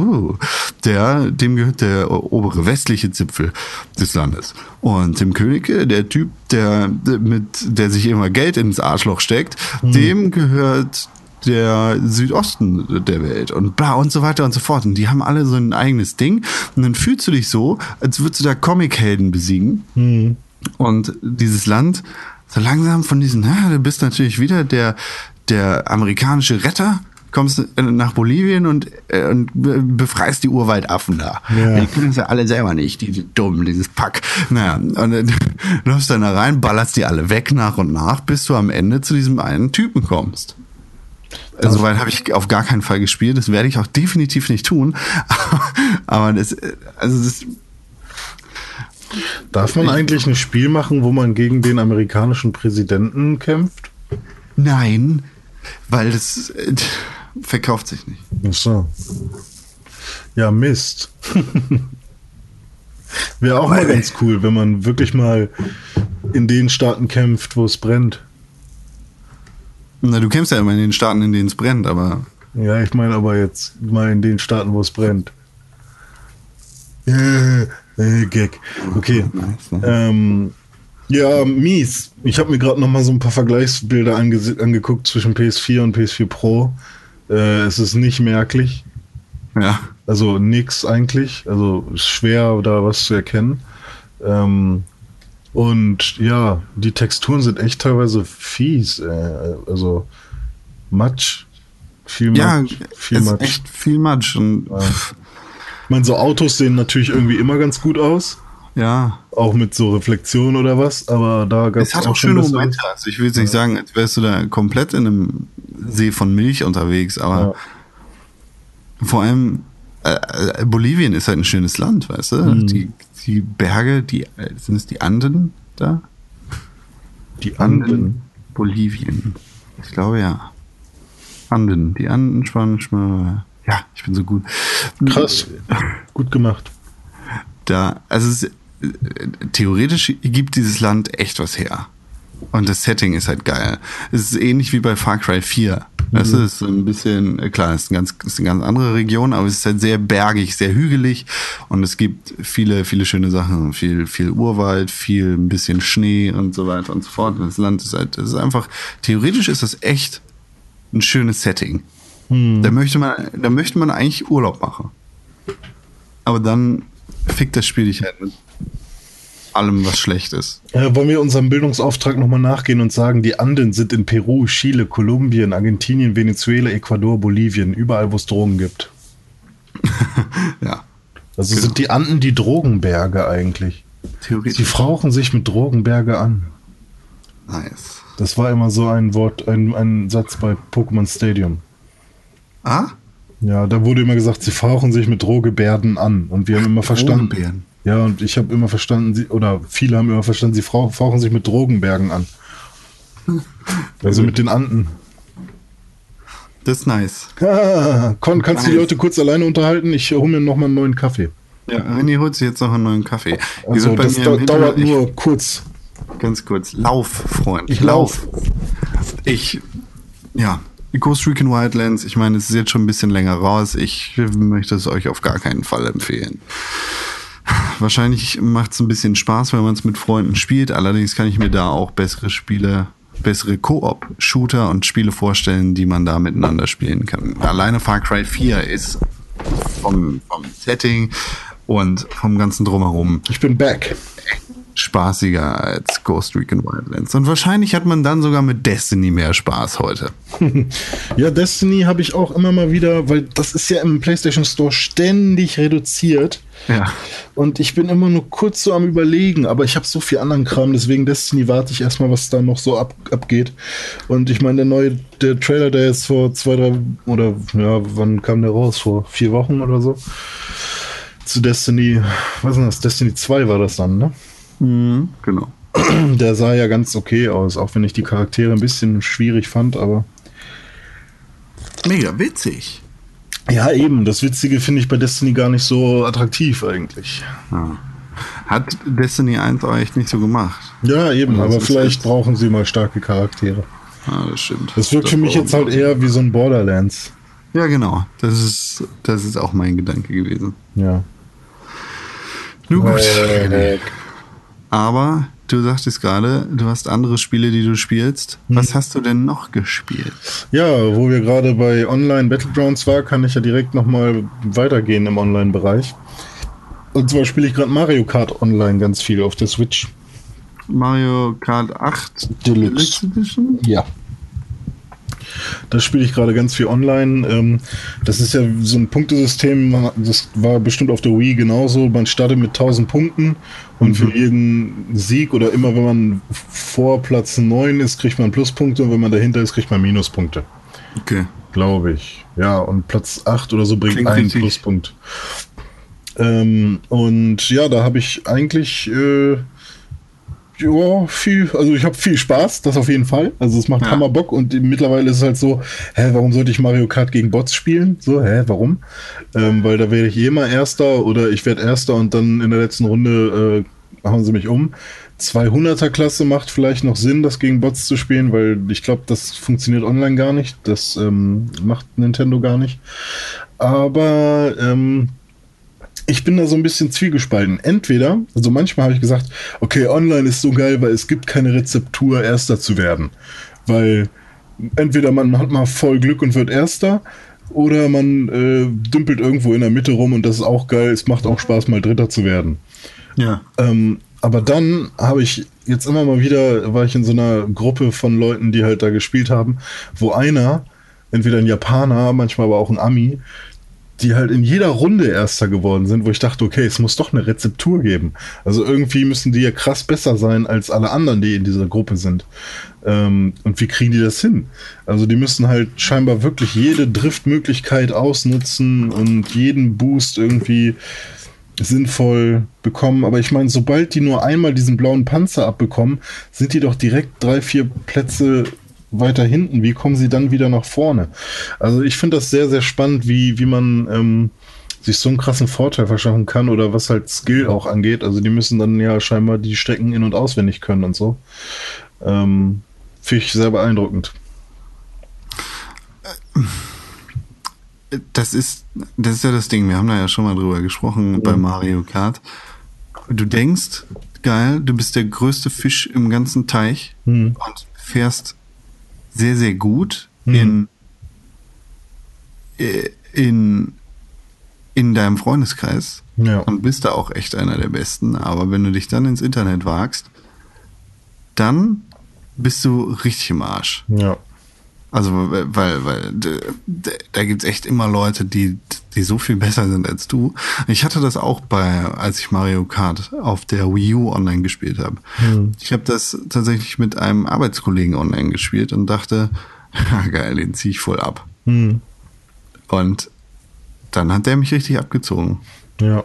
Der, dem gehört der obere westliche Zipfel des Landes. Und Tim Königke, der Typ, der mit, der sich immer Geld ins Arschloch steckt, dem gehört der Südosten der Welt und bla und so weiter und so fort. Und die haben alle so ein eigenes Ding. Und dann fühlst du dich so, als würdest du da Comichelden besiegen. Und dieses Land, so langsam von diesen, ja, du bist natürlich wieder der, der amerikanische Retter, kommst nach Bolivien und, äh, und be- befreist die Urwaldaffen da. Ja. Die können es ja alle selber nicht, die, die dumm, dieses Pack. Naja, und dann *laughs* läufst dann da rein, ballerst die alle weg nach und nach, bis du am Ende zu diesem einen Typen kommst. Also, Soweit habe ich auf gar keinen Fall gespielt. Das werde ich auch definitiv nicht tun. *laughs* Aber das, also das, Darf man eigentlich ein Spiel machen, wo man gegen den amerikanischen Präsidenten kämpft? nein, weil das äh, verkauft sich nicht. Ach so. Ja, Mist. *laughs* Wäre auch mal ganz cool, wenn man wirklich mal in den Staaten kämpft, wo es brennt. Na, du kämpfst ja immer in den Staaten, in denen es brennt, aber Ja, ich meine aber jetzt mal in den Staaten, wo es brennt. Äh, äh, Gag. Okay. Nice? Ähm, ja, mies. Ich habe mir gerade noch mal so ein paar Vergleichsbilder ange angeguckt zwischen PS4 und PS4 Pro. Äh, es ist nicht merklich. ja. Also nix eigentlich. Also ist schwer da was zu erkennen. Ähm, und ja, die Texturen sind echt teilweise fies. Äh, also Matsch. Viel Ja, Matsch. Viel es ist Matsch. echt viel Matsch und Ich meine, so Autos sehen natürlich irgendwie immer ganz gut aus. ja. Auch mit so Reflexion oder was. Aber da gab Es hat auch schon schöne Momente. Also ich will jetzt nicht sagen, als wärst du da komplett in einem See von Milch unterwegs, aber vor allem äh, äh, Bolivien ist halt ein schönes Land, weißt du? Mhm. Die, die Berge, die äh, sind es die Anden da? Die Anden. Bolivien. Ich glaube ja. Anden, die Anden, Spanisch mal. Ja, ich bin so gut. Krass. Gut gemacht. Da, also es, äh, theoretisch gibt dieses Land echt was her. Und das Setting ist halt geil. Es ist ähnlich wie bei Far Cry 4. Das Mhm. ist ein bisschen, äh, klar, es ist, ein ganz, ist eine ganz andere Region, aber es ist halt sehr bergig, sehr hügelig und es gibt viele, viele schöne Sachen. Viel, viel Urwald, viel ein bisschen Schnee und so weiter und so fort. Das Land ist halt, es ist einfach, theoretisch ist das echt ein schönes Setting. Da möchte man, da möchte man eigentlich Urlaub machen. Aber dann fickt das Spiel dich halt mit allem, was schlecht ist. Äh, wollen wir unserem Bildungsauftrag nochmal nachgehen und sagen, die Anden sind in Peru, Chile, Kolumbien, Argentinien, Venezuela, Ecuador, Bolivien, überall, wo es Drogen gibt. *laughs* Ja. Also Genau. sind die Anden die Drogenberge eigentlich. Sie Theoretisch. frauchen sich mit Drogenberge an. Nice. Das war immer so ein Wort, ein, ein Satz bei Pokémon Stadium. Ah? Ja, da wurde immer gesagt, sie fauchen sich mit Drohgebärden an. Und wir haben immer verstanden. Ja, und ich habe immer verstanden, sie, oder viele haben immer verstanden, sie fauchen sich mit Drogenbergen an. *laughs* Also mit den Anden. Das ist nice. Ah, Con, kannst du die Nice. Leute kurz alleine unterhalten? Ich hole mir noch mal einen neuen Kaffee. Ja, René holt sich jetzt noch einen neuen Kaffee. Ihr Also das da, dauert Hintergrund- nur kurz. Ich, ganz kurz. Lauf, Freund. Ich lauf. Ich, ja. Ghost Recon Wildlands, ich meine, es ist jetzt schon ein bisschen länger raus. Ich möchte es euch auf gar keinen Fall empfehlen. Wahrscheinlich macht es ein bisschen Spaß, wenn man es mit Freunden spielt. Allerdings kann ich mir da auch bessere Spiele, bessere Koop-Shooter und Spiele vorstellen, die man da miteinander spielen kann. Alleine Far Cry 4 ist vom, vom Setting und vom ganzen Drumherum Ich bin back. Spaßiger als Ghost Recon Wildlands. Und wahrscheinlich hat man dann sogar mit Destiny mehr Spaß heute. *laughs* Ja, Destiny habe ich auch immer mal wieder, weil das ist ja im PlayStation Store ständig reduziert. Ja. Und ich bin immer nur kurz so am Überlegen, aber ich habe so viel anderen Kram, deswegen Destiny warte ich erstmal, was da noch so ab, abgeht. Und ich meine, der neue, der Trailer, der jetzt vor zwei, drei, oder ja, wann kam der raus? Vor vier Wochen oder so? Zu Destiny, was ist das? Destiny 2 war das dann, ne? Genau. *clears throat* Der sah ja ganz okay aus, auch wenn ich die Charaktere ein bisschen schwierig fand, aber. Mega witzig. Ja, eben. Das Witzige finde ich bei Destiny gar nicht so attraktiv eigentlich. Ja. Hat Destiny 1 auch echt nicht so gemacht. Ja, eben. Das aber vielleicht brauchen sie mal starke Charaktere. Ja, das stimmt. Das wirkt für mich jetzt halt eher wie so ein Borderlands. Ja, genau. Das ist, das ist auch mein Gedanke gewesen. Ja. Nun gut. Äh, Aber du sagtest gerade, du hast andere Spiele, die du spielst. Was hast du denn noch gespielt? Ja, wo wir gerade bei Online Battlegrounds war, kann ich ja direkt nochmal weitergehen im Online-Bereich. Und zwar spiele ich gerade Mario Kart Online ganz viel auf der Switch. Mario Kart 8 Deluxe. Edition? Ja. Das spiele ich gerade ganz viel online. Ähm, das ist ja so ein Punktesystem, das war bestimmt auf der Wii genauso. Man startet mit 1000 Punkten und für jeden Sieg oder immer wenn man vor Platz 9 ist, kriegt man Pluspunkte und wenn man dahinter ist, kriegt man Minuspunkte. Okay. Glaube ich. Ja, und Platz 8 oder so bringt Klingt einen richtig. Pluspunkt. Ähm, und ja, da habe ich eigentlich äh, ja, viel, also ich habe viel Spaß, das auf jeden Fall. Also es macht Ja. Hammer Bock und mittlerweile ist es halt so, hä, warum sollte ich Mario Kart gegen Bots spielen? So, hä, warum? Ähm, weil da werde ich eh immer Erster oder ich werde Erster und dann in der letzten Runde äh, hauen sie mich um. 200er Klasse macht vielleicht noch Sinn, das gegen Bots zu spielen, weil ich glaube, das funktioniert online gar nicht. Das ähm, macht Nintendo gar nicht. Aber ähm, ich bin da so ein bisschen zwiegespalten. Entweder, also manchmal habe ich gesagt, okay, online ist so geil, weil es gibt keine Rezeptur, Erster zu werden. Weil entweder man hat mal voll Glück und wird Erster, oder man äh, dümpelt irgendwo in der Mitte rum und das ist auch geil. Es macht auch Spaß, mal Dritter zu werden. Ja. Ähm, aber dann habe ich jetzt immer mal wieder, war ich in so einer Gruppe von Leuten, die halt da gespielt haben, wo einer, entweder ein Japaner, manchmal aber auch ein Ami, die halt in jeder Runde Erster geworden sind, wo ich dachte, okay, es muss doch eine Rezeptur geben. Also irgendwie müssen die ja krass besser sein als alle anderen, die in dieser Gruppe sind. Ähm, und wie kriegen die das hin? Also die müssen halt scheinbar wirklich jede Driftmöglichkeit ausnutzen und jeden Boost irgendwie sinnvoll bekommen. Aber ich meine, sobald die nur einmal diesen blauen Panzer abbekommen, sind die doch direkt drei, vier Plätze weiter hinten. Wie kommen sie dann wieder nach vorne? Also ich finde das sehr, sehr spannend, wie, wie man ähm, sich so einen krassen Vorteil verschaffen kann oder was halt Skill auch angeht. Also die müssen dann ja scheinbar die Strecken in- und auswendig können und so. Ähm, Finde ich sehr beeindruckend. Das ist, das ist ja das Ding. Wir haben da ja schon mal drüber gesprochen bei Mario Kart. Du denkst, geil, du bist der größte Fisch im ganzen Teich Hm. und fährst sehr, sehr gut in, äh, in, in deinem Freundeskreis Ja. und bist da auch echt einer der Besten. Aber wenn du dich dann ins Internet wagst, dann bist du richtig im Arsch. Ja. Also, weil, weil da gibt's echt immer Leute, die, die so viel besser sind als du. Ich hatte das auch bei, als ich Mario Kart auf der Wii U online gespielt habe. Ich habe das tatsächlich mit einem Arbeitskollegen online gespielt und dachte, *laughs* ja, geil, den zieh ich voll ab. Hm. Und dann hat der mich richtig abgezogen. Ja.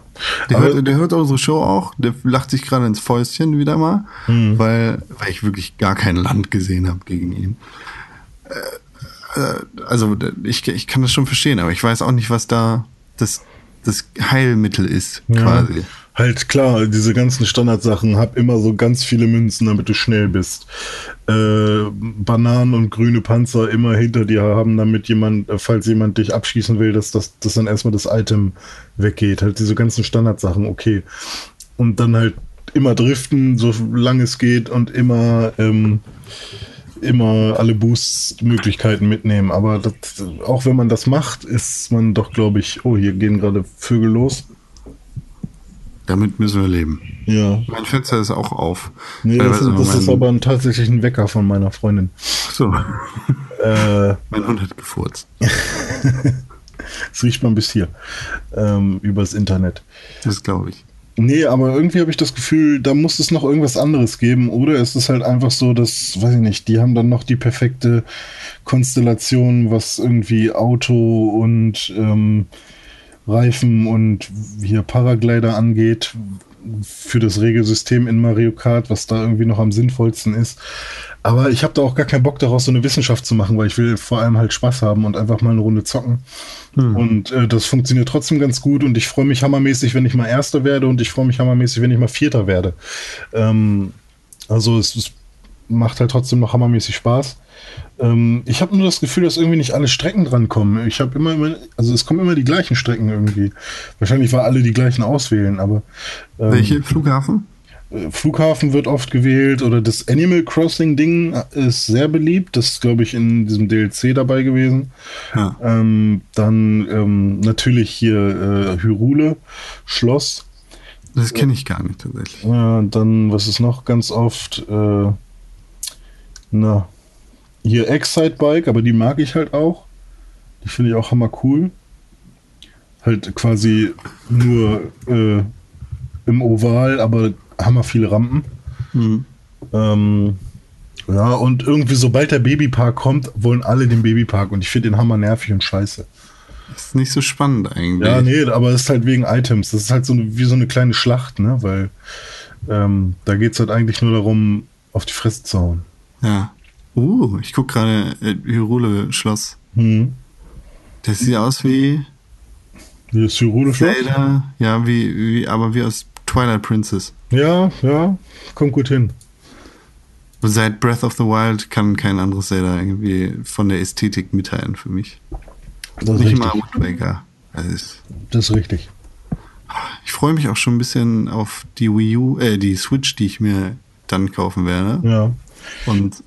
Der, hört, der hört unsere Show auch, der lacht sich gerade ins Fäustchen wieder mal, weil, weil ich wirklich gar kein Land gesehen habe gegen ihn. Äh, äh, also ich, ich kann das schon verstehen, aber ich weiß auch nicht, was da das, das Heilmittel ist, Ja. quasi. Halt klar, diese ganzen Standardsachen, hab immer so ganz viele Münzen, damit du schnell bist. Äh, Bananen und grüne Panzer immer hinter dir haben, damit jemand, äh, falls jemand dich abschießen will, dass, das, dass dann erstmal das Item weggeht. Halt diese ganzen Standardsachen, okay. Und dann halt immer driften, so lange es geht und immer, ähm, immer alle Boost-Möglichkeiten mitnehmen. Aber das, auch wenn man das macht, ist man doch, glaube ich, oh, hier gehen gerade Vögel los. Damit müssen wir leben. Ja. Mein Fenster ist auch auf. Nee, das, du, das ist aber ein, tatsächlich ein Wecker von meiner Freundin. Ach so. Äh, *laughs* mein Hund hat gefurzt. *laughs* es riecht man bis hier. Ähm, übers Internet. Das glaube ich. Nee, aber irgendwie habe ich das Gefühl, da muss es noch irgendwas anderes geben. Oder ist es halt einfach so, dass, weiß ich nicht, die haben dann noch die perfekte Konstellation, was irgendwie Auto und ähm, Reifen und hier Paraglider angeht, für das Regelsystem in Mario Kart, was da irgendwie noch am sinnvollsten ist. Aber ich habe da auch gar keinen Bock daraus, so eine Wissenschaft zu machen, weil ich will vor allem halt Spaß haben und einfach mal eine Runde zocken. Und äh, das funktioniert trotzdem ganz gut und ich freue mich hammermäßig, wenn ich mal Erster werde und ich freue mich hammermäßig, wenn ich mal Vierter werde. Ähm, also es, es macht halt trotzdem noch hammermäßig Spaß. Ähm, ich habe nur das Gefühl, dass irgendwie nicht alle Strecken drankommen. Ich habe immer, immer, also es kommen immer die gleichen Strecken irgendwie. Wahrscheinlich, weil alle die gleichen auswählen, aber ähm, Welche Flughafen? äh, Flughafen wird oft gewählt oder das Animal Crossing Ding ist sehr beliebt. Das ist, glaube ich, in diesem DLC dabei gewesen. Ja. Ähm, dann ähm, natürlich hier äh, Hyrule, Schloss. Das kenne ich gar nicht tatsächlich. Äh, dann, was ist noch ganz oft? Äh, na, hier Excite Bike, aber die mag ich halt auch. Die finde ich auch hammer cool. Halt quasi nur äh, im Oval, aber hammer viele Rampen. Hm. Ähm, ja, und irgendwie, sobald der Babypark kommt, wollen alle den Babypark und ich finde den hammer nervig und scheiße. Ist nicht so spannend eigentlich. Ja, nee, aber es ist halt wegen Items. Das ist halt so eine, wie so eine kleine Schlacht, ne? Weil ähm, da geht es halt eigentlich nur darum, auf die Fresse zu hauen. Ja. Uh, ich gucke gerade äh, Hyrule Schloss. Hm. Das sieht aus wie Wie das Hyrule Schloss? Zelda. Ja, wie, wie, aber wie aus Twilight Princess. Ja, ja, kommt gut hin. Seit Breath of the Wild kann kein anderes Zelda irgendwie von der Ästhetik mitteilen für mich. Das ist Nicht richtig. mal Wind Waker. Das ist, Das ist richtig. ich freue mich auch schon ein bisschen auf die Wii U, äh, die Switch, die ich mir dann kaufen werde. Ja. Und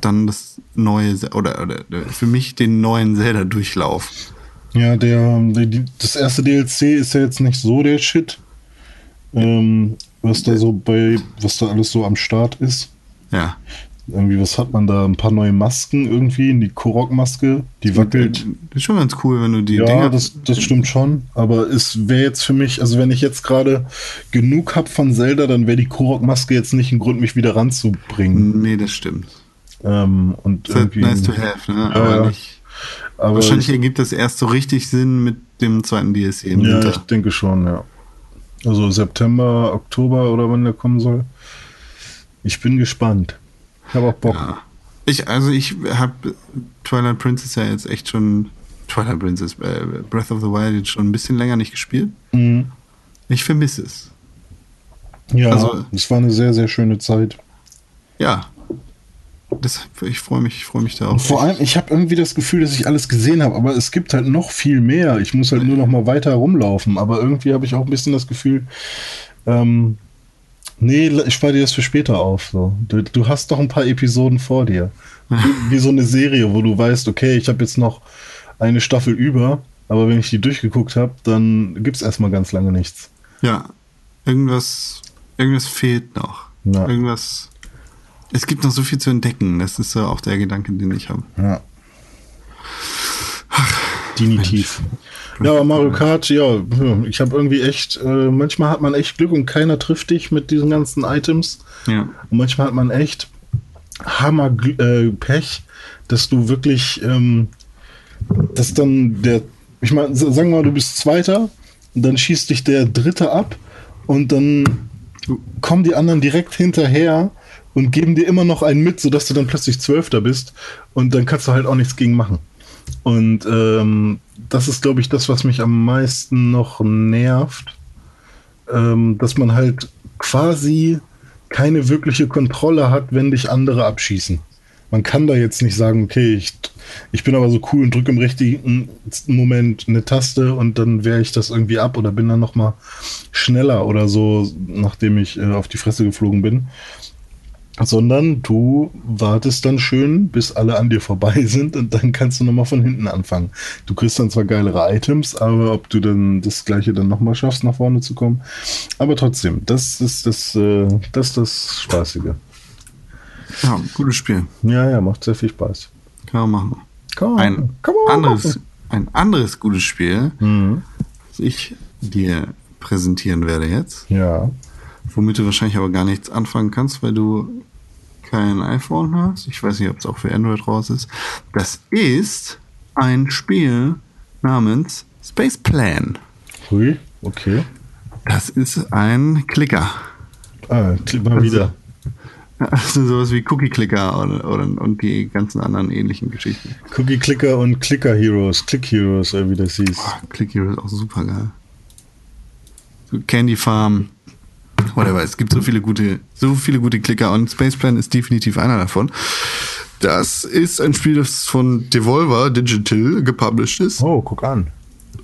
dann das neue, oder, oder für mich den neuen Zelda-Durchlauf. Ja, der, der, die- das erste DLC ist ja jetzt nicht so der Shit. Ähm, was da so bei, was da alles so am Start ist. Ja. Irgendwie, was hat man da? Ein paar neue Masken irgendwie, die Korok-Maske, die wackelt. Ist schon ganz cool, wenn du die Ja, Dinger. das, das stimmt schon. Aber es wäre jetzt für mich, also wenn ich jetzt gerade genug habe von Zelda, dann wäre die Korok-Maske jetzt nicht ein Grund, mich wieder ranzubringen. nee, das stimmt. Ähm, und Das halt irgendwie, nice to have, ne? Aber ja. nicht. aber Wahrscheinlich ich, ergibt das erst so richtig Sinn mit dem zweiten DLC im ja, ich Winter. denke schon, ja. Also September, Oktober oder wann der kommen soll. Ich bin gespannt. Ich habe auch Bock. Ja. Ich, also ich habe Twilight Princess ja jetzt echt schon, Twilight Princess, äh, Breath of the Wild jetzt schon ein bisschen länger nicht gespielt. Mhm. Ich vermisse es. Ja, Also- es war eine sehr, sehr schöne Zeit. Ja. Das, ich freue mich, ich freue mich da auch. Und vor allem, ich habe irgendwie das Gefühl, dass ich alles gesehen habe, aber es gibt halt noch viel mehr. Ich muss halt nur noch mal weiter rumlaufen. Aber irgendwie habe ich auch ein bisschen das Gefühl, ähm, nee, ich spare dir das für später auf. So. Du, du hast doch ein paar Episoden vor dir. Wie, wie so eine Serie, wo du weißt, okay, ich habe jetzt noch eine Staffel über, aber wenn ich die durchgeguckt habe, dann gibt es erstmal ganz lange nichts. Ja. Irgendwas, irgendwas fehlt noch. Ja. Irgendwas. Es gibt noch so viel zu entdecken. Das ist so auch der Gedanke, den ich habe. Ja. Definitiv. Ja, aber Mario Kart, ja, ich habe irgendwie echt, äh, manchmal hat man echt Glück und keiner trifft dich mit diesen ganzen Items. Ja. Und manchmal hat man echt Hammer äh, Pech, dass du wirklich, ähm, dass dann der, ich meine, sagen wir mal, du bist Zweiter und dann schießt dich der Dritte ab und dann kommen die anderen direkt hinterher und geben dir immer noch einen mit, sodass du dann plötzlich Zwölfter bist und dann kannst du halt auch nichts gegen machen. Und ähm, das ist, glaube ich, das, was mich am meisten noch nervt, ähm, dass man halt quasi keine wirkliche Kontrolle hat, wenn dich andere abschießen. Man kann da jetzt nicht sagen, okay, ich, ich bin aber so cool und drücke im richtigen Moment eine Taste und dann wehre ich das irgendwie ab oder bin dann noch mal schneller oder so, nachdem ich äh, auf die Fresse geflogen bin. Sondern du wartest dann schön, bis alle an dir vorbei *laughs* sind und dann kannst du nochmal von hinten anfangen. Du kriegst dann zwar geilere Items, aber ob du dann das gleiche dann nochmal schaffst, nach vorne zu kommen. Aber trotzdem, das ist das, äh, das, ist das Spaßige. Ja, gutes Spiel. Ja, ja, macht sehr viel Spaß. Kann man machen. Komm, Ein komm mal anderes, machen. ein anderes gutes Spiel, Mhm. das ich dir präsentieren werde jetzt, Ja. womit du wahrscheinlich aber gar nichts anfangen kannst, weil du kein iPhone hast. Ich weiß nicht, ob es auch für Android raus ist. Das ist ein Spiel namens Space Plan. Hui, okay. Das ist ein Klicker. Ah, mal wieder. *laughs* Also sowas wie Cookie Clicker oder, oder, und die ganzen anderen ähnlichen Geschichten. Cookie Clicker und Clicker Heroes, Click Heroes, oder wie das hieß. Oh, Click Hero ist auch super geil. So Candy Farm, whatever. Es gibt so viele gute, so viele gute Klicker und Space Plan ist definitiv einer davon. Das ist ein Spiel, das von Devolver Digital gepublished ist Oh, guck an.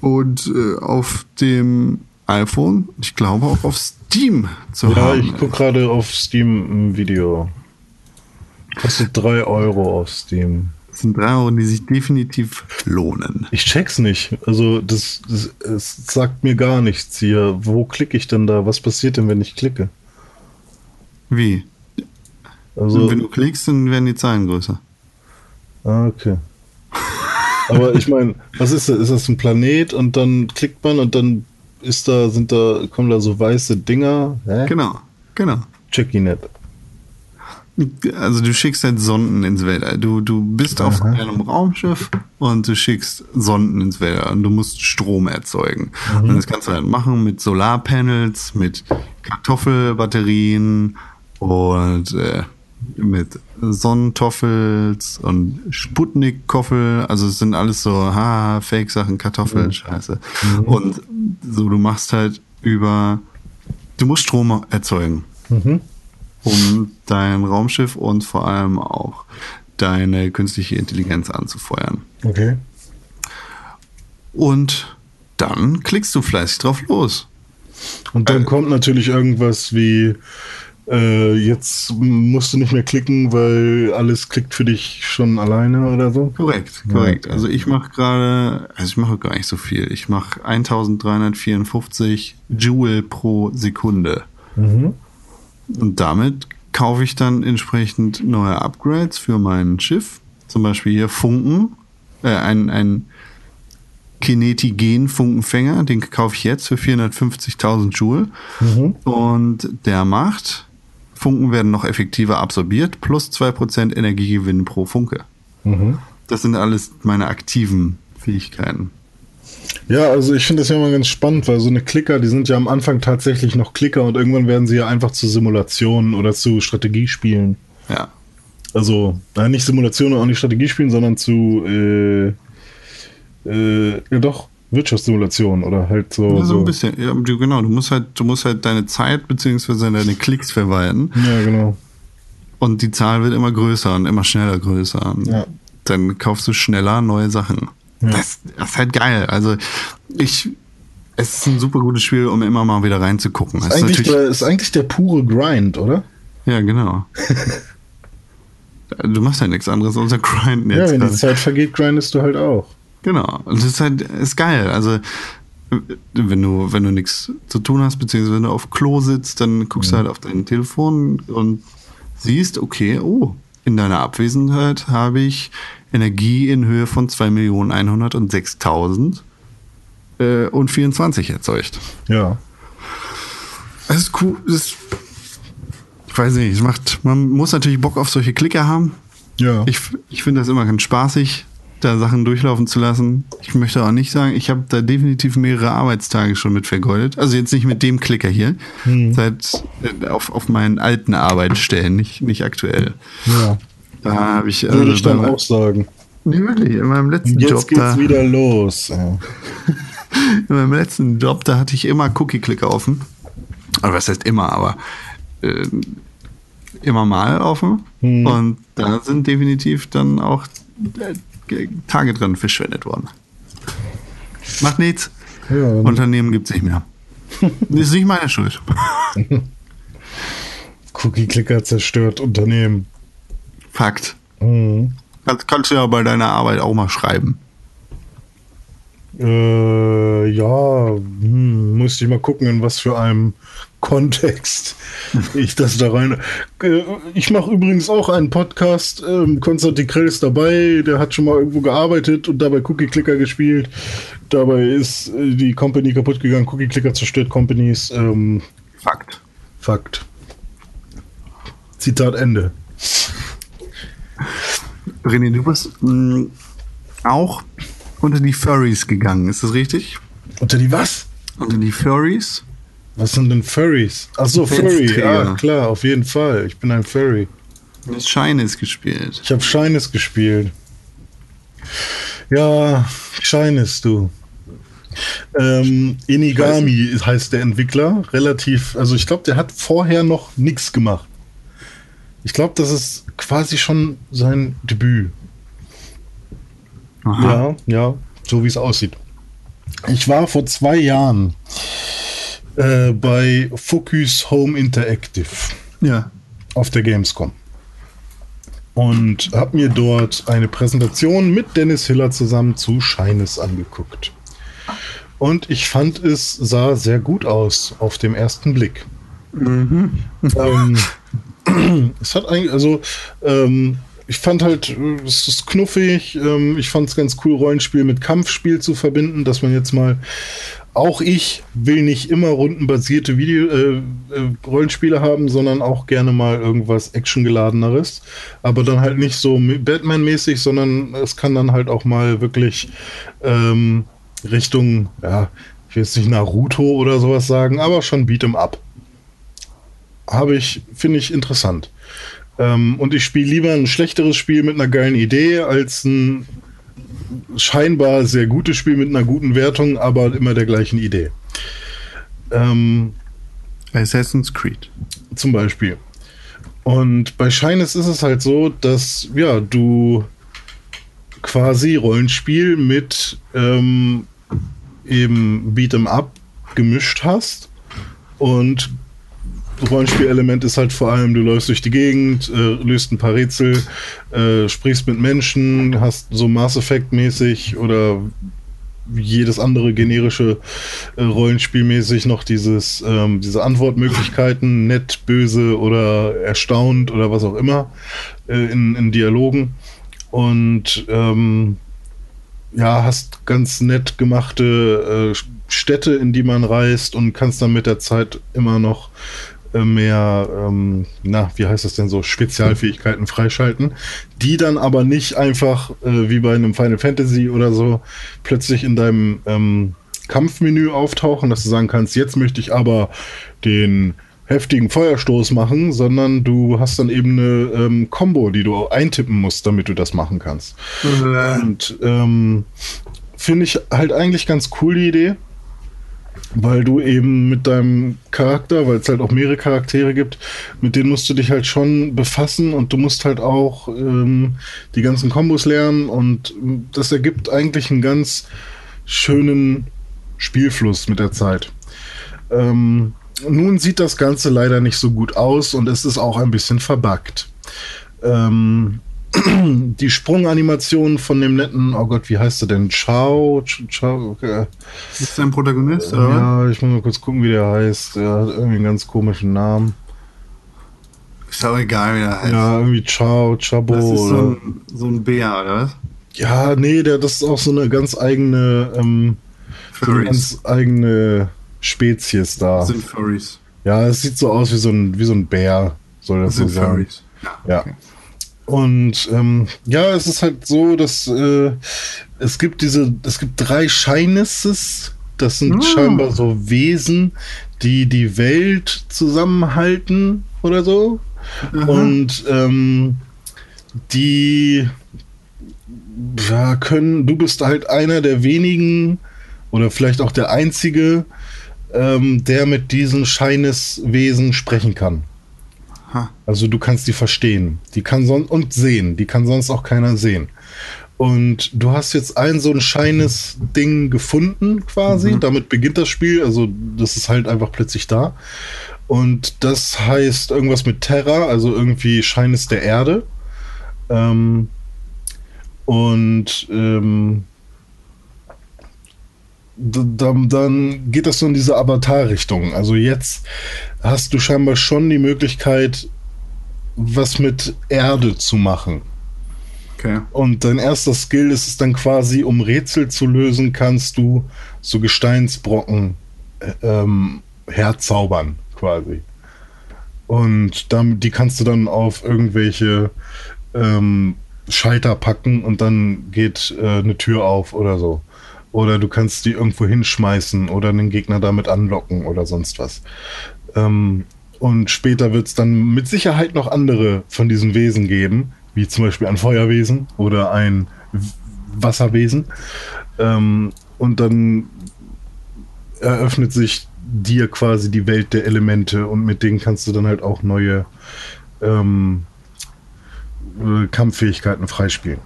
und äh, auf dem iPhone, ich glaube auch auf Steam zu Ja, haben. ich guck gerade auf Steam ein Video. Kostet 3 Euro auf Steam. Das sind drei Euro, die sich definitiv lohnen. Ich check's nicht. Also, das, das es sagt mir gar nichts hier. Wo klicke ich denn da? Was passiert denn, wenn ich klicke? Wie? Also, Wenn du klickst, dann werden die Zahlen größer. ah, okay. *laughs* Aber ich meine, was ist das? Ist das ein Planet und dann klickt man und dann ist da, sind da, kommen da so weiße Dinger? Hä? Genau, genau. Check ihn nicht. Also du schickst halt Sonden ins Weltall. Du, du bist auf Aha. einem Raumschiff und du schickst Sonden ins Weltall und du musst Strom erzeugen. Und das kannst du halt machen mit Solarpanels, mit Kartoffelbatterien und äh, mit Sonnentoffels und Sputnik-Koffel. Also es sind alles so, ha, Fake-Sachen, Kartoffeln, Scheiße. Und so, du machst halt über, du musst Strom erzeugen Mhm. Um dein Raumschiff und vor allem auch deine künstliche Intelligenz anzufeuern. Okay. Und dann klickst du fleißig drauf los. Und dann Äh, kommt natürlich irgendwas wie, äh, jetzt musst du nicht mehr klicken, weil alles klickt für dich schon alleine oder so. Korrekt, Ja. korrekt. Also ich mache gerade, also ich mache gar nicht so viel. Ich mache 1354 Joule pro Sekunde. Mhm. Und damit kaufe ich dann entsprechend neue Upgrades für mein Schiff. Zum Beispiel hier Funken, äh, ein, ein Kinetigen-Funkenfänger, den kaufe ich jetzt für 450.000 Joule. Mhm. Und der macht, Funken werden noch effektiver absorbiert, plus 2% Energiegewinn pro Funke. Mhm. Das sind alles meine aktiven Fähigkeiten. Ja, also ich finde das ja immer ganz spannend, weil so eine Klicker, die sind ja am Anfang tatsächlich noch Klicker und irgendwann werden sie ja einfach zu Simulationen oder zu Strategiespielen. Ja. Also, nein, nicht Simulationen, auch nicht Strategiespielen, sondern zu, äh, äh, ja doch, Wirtschaftssimulationen oder halt so. Ja, so ein bisschen. Ja, genau, du musst halt, du musst halt deine Zeit beziehungsweise deine Klicks verwalten. Ja, genau. Und die Zahl wird immer größer und immer schneller größer. Und Ja. Dann kaufst du schneller neue Sachen. Ja. Das, das ist halt geil. Also ich, es ist ein super gutes Spiel, um immer mal wieder reinzugucken. Ist eigentlich, der, ist eigentlich der pure Grind, oder? ja, genau. *laughs* du machst ja nichts anderes außer grinden Ja, jetzt. wenn die gerade. Zeit vergeht, grindest du halt auch. Genau. Und das ist halt, ist geil. Also, wenn du, wenn du nichts zu tun hast, beziehungsweise wenn du auf Klo sitzt, dann guckst du halt auf dein Telefon und siehst, okay, oh, in deiner Abwesenheit habe ich Energie in Höhe von 2.106.000 äh, und 24 erzeugt. Ja. Das ist cool. Das ist, ich weiß nicht, es macht, man muss natürlich Bock auf solche Klicker haben. Ja. Ich, ich finde das immer ganz spaßig, da Sachen durchlaufen zu lassen. Ich möchte auch nicht sagen, ich habe da definitiv mehrere Arbeitstage schon mit vergeudet. Also jetzt nicht mit dem Klicker hier, seit äh, auf, auf meinen alten Arbeitsstellen, nicht, nicht aktuell. ja. Da habe ich, Würde ich dann auch sagen. Nee, wirklich, in meinem letzten Jetzt Job geht's da, wieder los. Ja. *laughs* in meinem letzten Job, da hatte ich immer Cookie-Clicker offen. Aber was heißt immer, aber äh, immer mal offen. Hm. Und da sind definitiv dann auch äh, Tage dran verschwendet worden. Macht nichts. Ja, Unternehmen gibt es nicht mehr. *laughs* ist nicht meine Schuld. *laughs* Cookie Clicker zerstört Unternehmen. Fakt. Mhm. Das kannst du ja bei deiner Arbeit auch mal schreiben. Äh, ja, hm, musste ich mal gucken, in was für einem Kontext *laughs* ich das da rein. Äh, ich mache übrigens auch einen Podcast. Ähm, Konstantin Krell ist dabei, der hat schon mal irgendwo gearbeitet und dabei Cookie Clicker gespielt. Dabei ist äh, die Company kaputt gegangen. Cookie Clicker zerstört Companies. Ähm, Fakt. Fakt. Zitat Ende. René, du bist mh, auch unter die Furries gegangen, ist das richtig? Unter die was? Unter die Furries? Was sind denn Furries? Achso, Furry. Ja, klar, auf jeden Fall. Ich bin ein Furry. Du hast Shines gespielt. Ich habe Shines gespielt. Ja, Shines, du. Ähm, Inigami heißt der Entwickler. Relativ, also ich glaube, der hat vorher noch nichts gemacht. Ich glaube, das ist quasi schon sein Debüt. Aha. Ja, ja, so wie es aussieht. Ich war vor zwei Jahren äh, bei Focus Home Interactive Ja. auf der Gamescom und habe mir dort eine Präsentation mit Dennis Hiller zusammen zu Shines angeguckt. Und ich fand, es sah sehr gut aus auf dem ersten Blick. Ähm, *laughs* *clears throat* es hat eigentlich, also ähm, ich fand halt, äh, es ist knuffig. Ähm, ich fand es ganz cool, Rollenspiel mit Kampfspiel zu verbinden, dass man jetzt mal, auch ich will nicht immer rundenbasierte Video, äh, äh, Rollenspiele haben, sondern auch gerne mal irgendwas actiongeladeneres. Aber dann halt nicht so Batman-mäßig, sondern es kann dann halt auch mal wirklich ähm, Richtung, ja, ich will jetzt nicht Naruto oder sowas sagen, aber schon Beat'em Up. Habe ich, finde ich interessant. Ähm, und ich spiele lieber ein schlechteres Spiel mit einer geilen Idee als ein scheinbar sehr gutes Spiel mit einer guten Wertung, aber immer der gleichen Idee. Ähm, Assassin's Creed. zum Beispiel. Und bei Shines ist es halt so, dass ja, du quasi Rollenspiel mit ähm, eben Beat'em Up gemischt hast. Und Rollenspielelement ist halt vor allem, du läufst durch die Gegend, äh, löst ein paar Rätsel, äh, sprichst mit Menschen, hast so Mass Effect-mäßig oder jedes andere generische äh, Rollenspielmäßig noch dieses, ähm, diese Antwortmöglichkeiten, nett, böse oder erstaunt oder was auch immer äh, in, in Dialogen. Und ähm, ja, hast ganz nett gemachte äh, Städte, in die man reist und kannst dann mit der Zeit immer noch mehr, ähm, na, wie heißt das denn so, Spezialfähigkeiten freischalten, die dann aber nicht einfach äh, wie bei einem Final Fantasy oder so plötzlich in deinem ähm, Kampfmenü auftauchen, dass du sagen kannst, jetzt möchte ich aber den heftigen Feuerstoß machen, sondern du hast dann eben eine ähm, Combo, die du eintippen musst, damit du das machen kannst. Und ähm, finde ich halt eigentlich ganz cool die Idee, weil du eben mit deinem Charakter, weil es halt auch mehrere Charaktere gibt, mit denen musst du dich halt schon befassen und du musst halt auch ähm, die ganzen Kombos lernen und das ergibt eigentlich einen ganz schönen Spielfluss mit der Zeit. Ähm, nun sieht das Ganze leider nicht so gut aus und es ist auch ein bisschen verbuggt. Ähm, *clears throat* die Sprunganimation von dem netten, oh Gott, wie heißt er denn? Chao? Ch- Chao äh, Ist das dein Protagonist, oder? ja, ich muss mal kurz gucken, wie der heißt. Er hat irgendwie einen ganz komischen Namen. Ist auch egal, wie der heißt. Ja, irgendwie Chao, Chabo. das ist so ein, so ein Bär, oder was? ja, nee, der, das ist auch so eine ganz eigene, ähm, so eine ganz eigene Spezies da. Sind Furries. Ja, es sieht so aus wie so ein, wie so ein Bär, soll das so Sind sein. Furries. Ja. Und ähm, ja, es ist halt so, dass äh, es gibt diese, es gibt drei Shinesses. Das sind Ah. scheinbar so Wesen, die die Welt zusammenhalten oder so. Und ähm, die ja, können, du bist halt einer der wenigen oder vielleicht auch der einzige, ähm, der mit diesen Shines-Wesen sprechen kann. Ha. Also du kannst die verstehen. Die kann sonst und sehen. Die kann sonst auch keiner sehen. Und du hast jetzt ein so ein scheines Ding gefunden, quasi. Damit beginnt das Spiel. Also, das ist halt einfach plötzlich da. Und das heißt irgendwas mit Terra, also irgendwie Scheines der Erde. Ähm, und ähm, dann, dann geht das so in diese Avatar-Richtung. Also jetzt hast du scheinbar schon die Möglichkeit, was mit Erde zu machen. Okay. Und dein erster Skill ist es dann quasi, um Rätsel zu lösen, kannst du so Gesteinsbrocken äh, ähm, herzaubern, quasi. Und dann, die kannst du dann auf irgendwelche ähm, Schalter packen und dann geht äh, eine Tür auf oder so. Oder du kannst die irgendwo hinschmeißen oder einen Gegner damit anlocken oder sonst was. Ähm, und später wird es dann mit Sicherheit noch andere von diesen Wesen geben, wie zum Beispiel ein Feuerwesen oder ein Wasserwesen. Ähm, und dann eröffnet sich dir quasi die Welt der Elemente und mit denen kannst du dann halt auch neue ähm, äh, Kampffähigkeiten freispielen.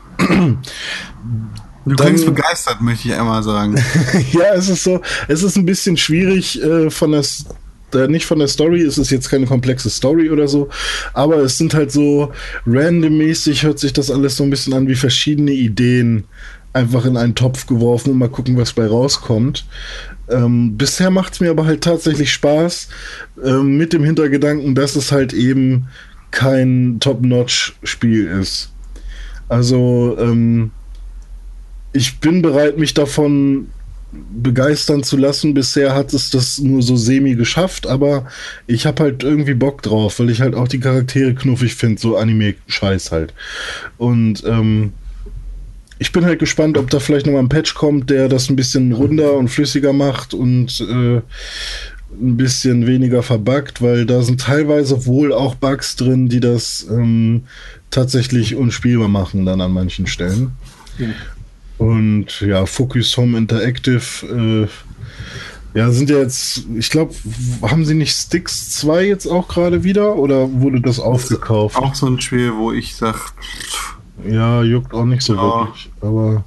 Du klingst begeistert, möchte ich einmal sagen. *laughs* ja, es ist so, es ist ein bisschen schwierig äh, von der äh, nicht von der Story, es ist jetzt keine komplexe Story oder so, aber es sind halt so randommäßig hört sich das alles so ein bisschen an wie verschiedene Ideen einfach in einen Topf geworfen und mal gucken, was bei rauskommt. Ähm, bisher macht es mir aber halt tatsächlich Spaß, ähm, mit dem Hintergedanken, dass es halt eben kein Top-Notch-Spiel ist. Also, ähm, ich bin bereit, mich davon begeistern zu lassen. Bisher hat es das nur so semi geschafft, aber ich habe halt irgendwie Bock drauf, weil ich halt auch die Charaktere knuffig finde, so Anime-Scheiß halt. Und ähm, ich bin halt gespannt, ob da vielleicht nochmal ein Patch kommt, der das ein bisschen runder und flüssiger macht und äh, ein bisschen weniger verbuggt, weil da sind teilweise wohl auch Bugs drin, die das ähm, tatsächlich unspielbar machen dann an manchen Stellen. Mhm. Und ja, Focus Home Interactive, äh, ja, sind ja jetzt, ich glaube, haben sie nicht Sticks 2 jetzt auch gerade wieder oder wurde das aufgekauft? Das auch so ein Spiel, wo ich sag. Ja, juckt auch nicht so ja. wirklich. Aber,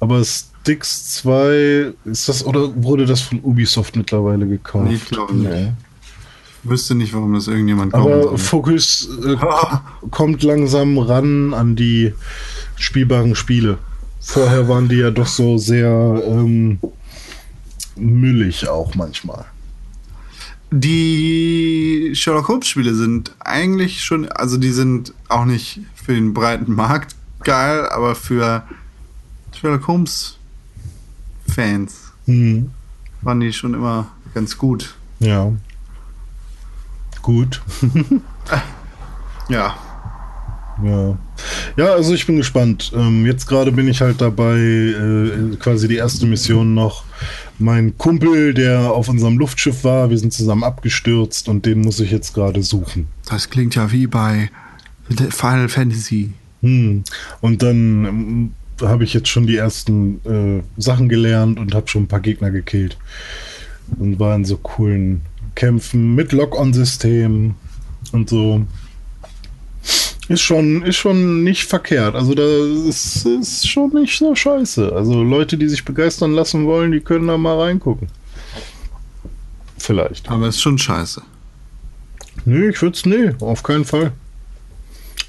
aber Sticks 2, ist das oder wurde das von Ubisoft mittlerweile gekauft? Nee, ich glaube nicht. Nee. Wüsste nicht, warum das irgendjemand kauft. Aber Focus äh, *laughs* kommt langsam ran an die spielbaren Spiele. Vorher waren die ja doch so sehr ähm, müllig auch manchmal. Die Sherlock Holmes Spiele sind eigentlich schon, also die sind auch nicht für den breiten Markt geil, aber für Sherlock Holmes Fans mhm. waren die schon immer ganz gut. Ja. Gut. *laughs* ja. Ja. Ja, also ich bin gespannt. Ähm, jetzt gerade bin ich halt dabei, äh, quasi die erste Mission noch. Mein Kumpel, der auf unserem Luftschiff war, wir sind zusammen abgestürzt und den muss ich jetzt gerade suchen. Das klingt ja wie bei Final Fantasy. Hm. Und dann ähm, habe ich jetzt schon die ersten äh, Sachen gelernt und habe schon ein paar Gegner gekillt. Und war in so coolen Kämpfen mit Lock-on-System und so. Ist schon, ist schon nicht verkehrt. Also da ist, ist schon nicht so scheiße. Also Leute, die sich begeistern lassen wollen, die können da mal reingucken. Vielleicht. Aber ist schon scheiße. Nö, ich würde es, nee, auf keinen Fall.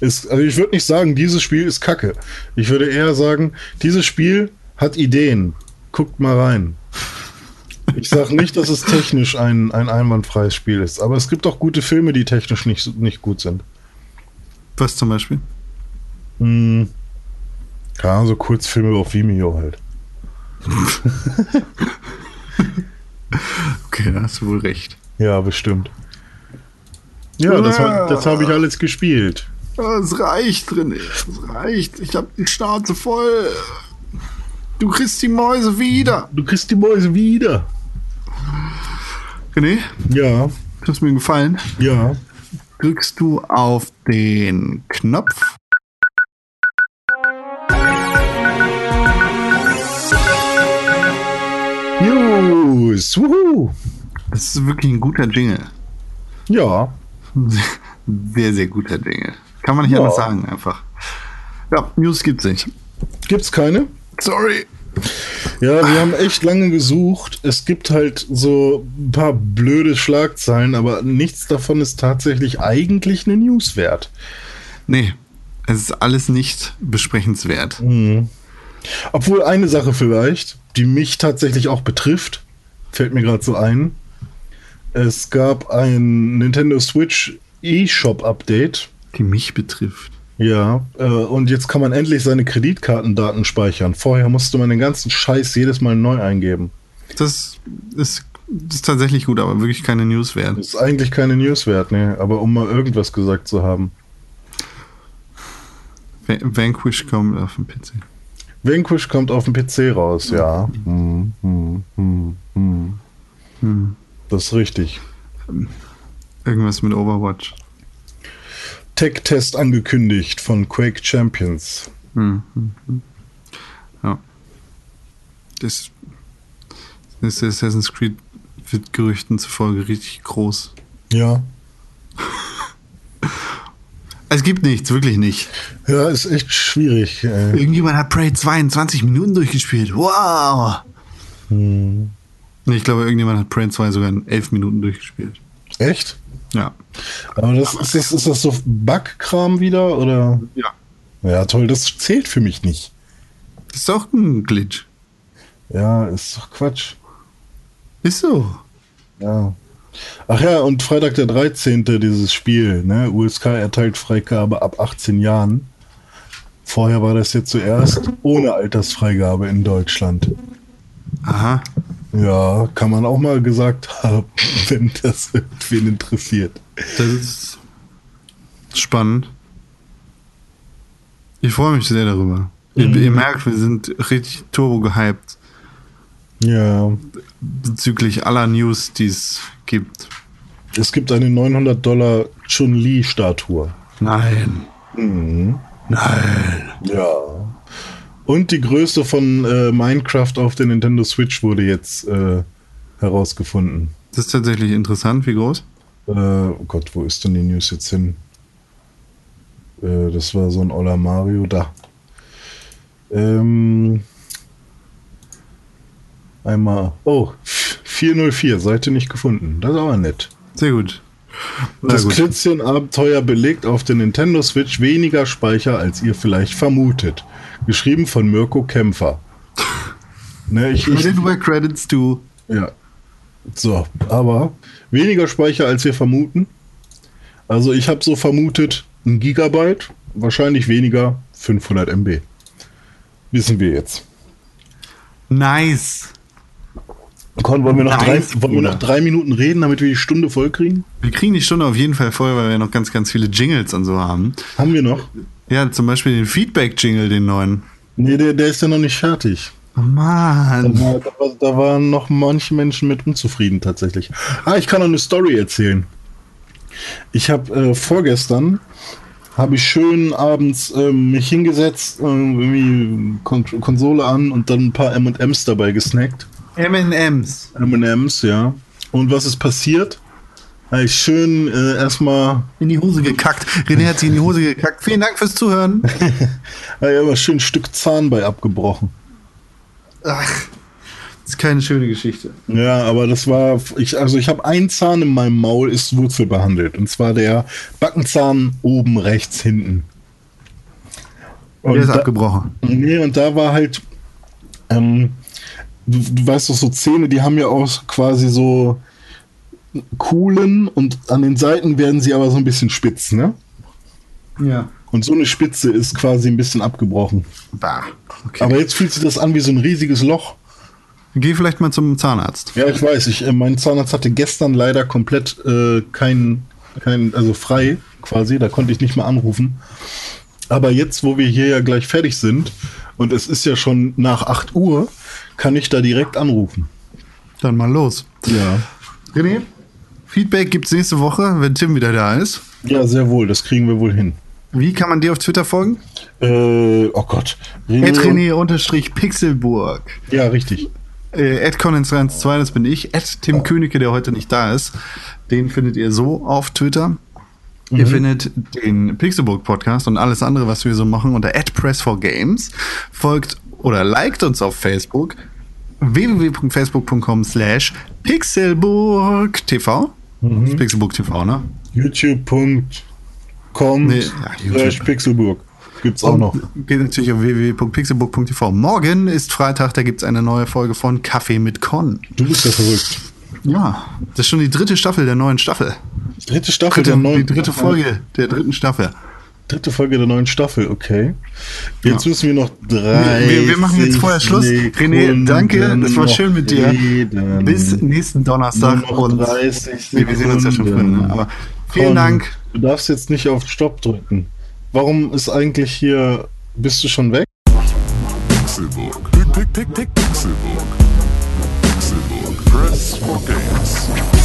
Ist, also ich würde nicht sagen, dieses Spiel ist kacke. Ich würde eher sagen, dieses Spiel hat Ideen. Guckt mal rein. Ich sage nicht, dass es technisch ein, ein einwandfreies Spiel ist, aber es gibt auch gute Filme, die technisch nicht, nicht gut sind. Was zum Beispiel? Hm. Ja, so Kurzfilme auf Vimeo halt. *laughs* okay, da hast du wohl recht. Ja, bestimmt. Ja, das, das habe ich alles gespielt. Es reicht drin. Es reicht. Ich habe die Schnauze voll. Du kriegst die Mäuse wieder. Du kriegst die Mäuse wieder. René? Ja. Hat es mir gefallen? Ja drückst du auf den Knopf. News. Wuhu. Das ist wirklich ein guter Jingle. Ja. *laughs* Sehr, sehr guter Jingle. Kann man nicht ja. anders sagen, einfach. Ja, News gibt's nicht. Gibt's keine? Sorry. Ja, wir haben echt lange gesucht. Es gibt halt so ein paar blöde Schlagzeilen, aber nichts davon ist tatsächlich eigentlich eine News wert. Nee, es ist alles nicht besprechenswert. Obwohl eine Sache vielleicht, die mich tatsächlich auch betrifft, fällt mir gerade so ein. Es gab ein Nintendo Switch eShop Update. Die mich betrifft. Ja, äh, und jetzt kann man endlich seine Kreditkartendaten speichern. Vorher musste man den ganzen Scheiß jedes Mal neu eingeben. Das ist, das ist tatsächlich gut, aber wirklich keine News wert. Ist eigentlich keine News wert, ne? Aber um mal irgendwas gesagt zu haben. Va- Vanquish kommt auf dem PC. Vanquish kommt auf dem PC raus, ja. Hm, hm, hm, hm. Das ist richtig. Irgendwas mit Overwatch. Tech-Test angekündigt von Quake Champions. Ja. Das, das Assassin's Creed wird Gerüchten zufolge richtig groß. Ja. *laughs* Es gibt nichts, wirklich nicht. Ja, ist echt schwierig. Äh. Irgendjemand hat Prey 22 Minuten durchgespielt. Wow! Nee, Ich glaube, irgendjemand hat Prey 2 sogar in 11 Minuten durchgespielt. Echt? Ja. Aber das, ist, das, ist das so Bug-Kram wieder? Oder? Ja. Ja, toll, das zählt für mich nicht. Das ist doch ein Glitch. Ja, ist doch Quatsch. Ist so. Ja. Ach ja, und Freitag der 13. dieses Spiel, ne? USK erteilt Freigabe ab 18 Jahren. Vorher war das jetzt zuerst ohne Altersfreigabe in Deutschland. Aha. Ja, kann man auch mal gesagt *laughs* haben, wenn das irgendwen interessiert. Das ist spannend. Ich freue mich sehr darüber. Ihr, ihr merkt, wir sind richtig turbo gehypt Ja, bezüglich aller News, die es gibt. es gibt eine 900 Dollar Chun-Li-Statue. Nein. Mhm. Nein. Ja. Und die Größe von äh, Minecraft auf der Nintendo Switch wurde jetzt äh, herausgefunden. Das ist tatsächlich interessant. Wie groß? Äh, oh Gott, wo ist denn die News jetzt hin? Äh, das war so ein Ola Mario da. Ähm, einmal. Oh, 404, Seite nicht gefunden. Das ist aber nett. Sehr gut. Das gut. Klötzchen-Abenteuer belegt auf der Nintendo Switch weniger Speicher, als ihr vielleicht vermutet. Geschrieben von Mirko Kämpfer. Ne, ich, Credit where credits to. ja. So, aber weniger Speicher, als wir vermuten. Also ich habe so vermutet, ein Gigabyte, wahrscheinlich weniger, 500 MB. Wissen wir jetzt. Nice. Con, wollen wir, noch Nice, drei, wollen wir noch drei Minuten reden, damit wir die Stunde voll kriegen? Wir kriegen die Stunde auf jeden Fall voll, weil wir noch ganz, ganz viele Jingles und so haben. Haben wir noch? Ja, zum Beispiel den Feedback-Jingle, den neuen. Nee, der, der ist ja noch nicht fertig. Oh Da, Mann. war, da, war, da waren noch manche Menschen mit unzufrieden tatsächlich. Ah, ich kann noch eine Story erzählen. Ich habe äh, vorgestern habe ich schön abends ähm, mich hingesetzt, ähm, irgendwie Kon Konsole an und dann ein paar M&M's dabei gesnackt. M&M's. M&M's, ja. Und was ist passiert? Ich schön äh, erstmal In die Hose gekackt. René hat sich in die Hose gekackt. Vielen Dank fürs Zuhören. *laughs* ich aber schön ein Stück Zahn bei abgebrochen. Ach, das ist keine schöne Geschichte. Ja, aber das war, ich, also ich habe einen Zahn in meinem Maul, ist wurzelbehandelt. Und zwar der Backenzahn oben rechts hinten. Der ist da, abgebrochen. Nee, und da war halt, ähm, du, du weißt doch, so Zähne, die haben ja auch quasi so Kuhlen und an den Seiten werden sie aber so ein bisschen spitz, ne? Ja. Und so eine Spitze ist quasi ein bisschen abgebrochen. Bah. Okay. Aber jetzt fühlt sich das an wie so ein riesiges Loch. Geh vielleicht mal zum Zahnarzt. Ja, ich weiß. Ich, äh, mein Zahnarzt hatte gestern leider komplett äh, kein, kein, also frei quasi. Da konnte ich nicht mehr anrufen. Aber jetzt, wo wir hier ja gleich fertig sind und es ist ja schon nach 8 Uhr, kann ich da direkt anrufen. Dann mal los. Ja. René, Feedback gibt's nächste Woche, wenn Tim wieder da ist. Ja, sehr wohl. Das kriegen wir wohl hin. Wie kann man dir auf Twitter folgen? Äh, oh Gott. René-Pixelburg. Ja, richtig. Äh, Ed Collins32, das bin ich. Ed Tim Königke, der heute nicht da ist. Den findet ihr so auf Twitter. Ihr findet den Pixelburg Podcast und alles andere, was wir so machen, unter Press4Games. Folgt oder liked uns auf Facebook. www.facebook.com Mhm. Pixelburg TV, ne? youtube.com Nee, slash. Pixelburg. Gibt's auch noch. Geht natürlich auf www.pixelburg.tv. Morgen ist Freitag, da gibt es eine neue Folge von Kaffee mit Con. Du bist ja verrückt. Ja, das ist schon die dritte Staffel der neuen Staffel. Dritte Staffel Dritte, der neuen die dritte Folge der dritten Staffel. Dritte Folge der neuen Staffel, okay. Jetzt Ja. müssen wir noch drei. Wir, wir machen jetzt vorher Schluss. René, danke, das war schön mit dir. Bis nächsten Donnerstag. Und 30 nee, wir sehen uns ja schon früher. Ne? Aber vielen Con, Dank. Du darfst jetzt nicht auf Stopp drücken. Warum ist eigentlich hier. Bist du schon weg? Pixelburg. Pixelburg. Pixelburg. Press for games.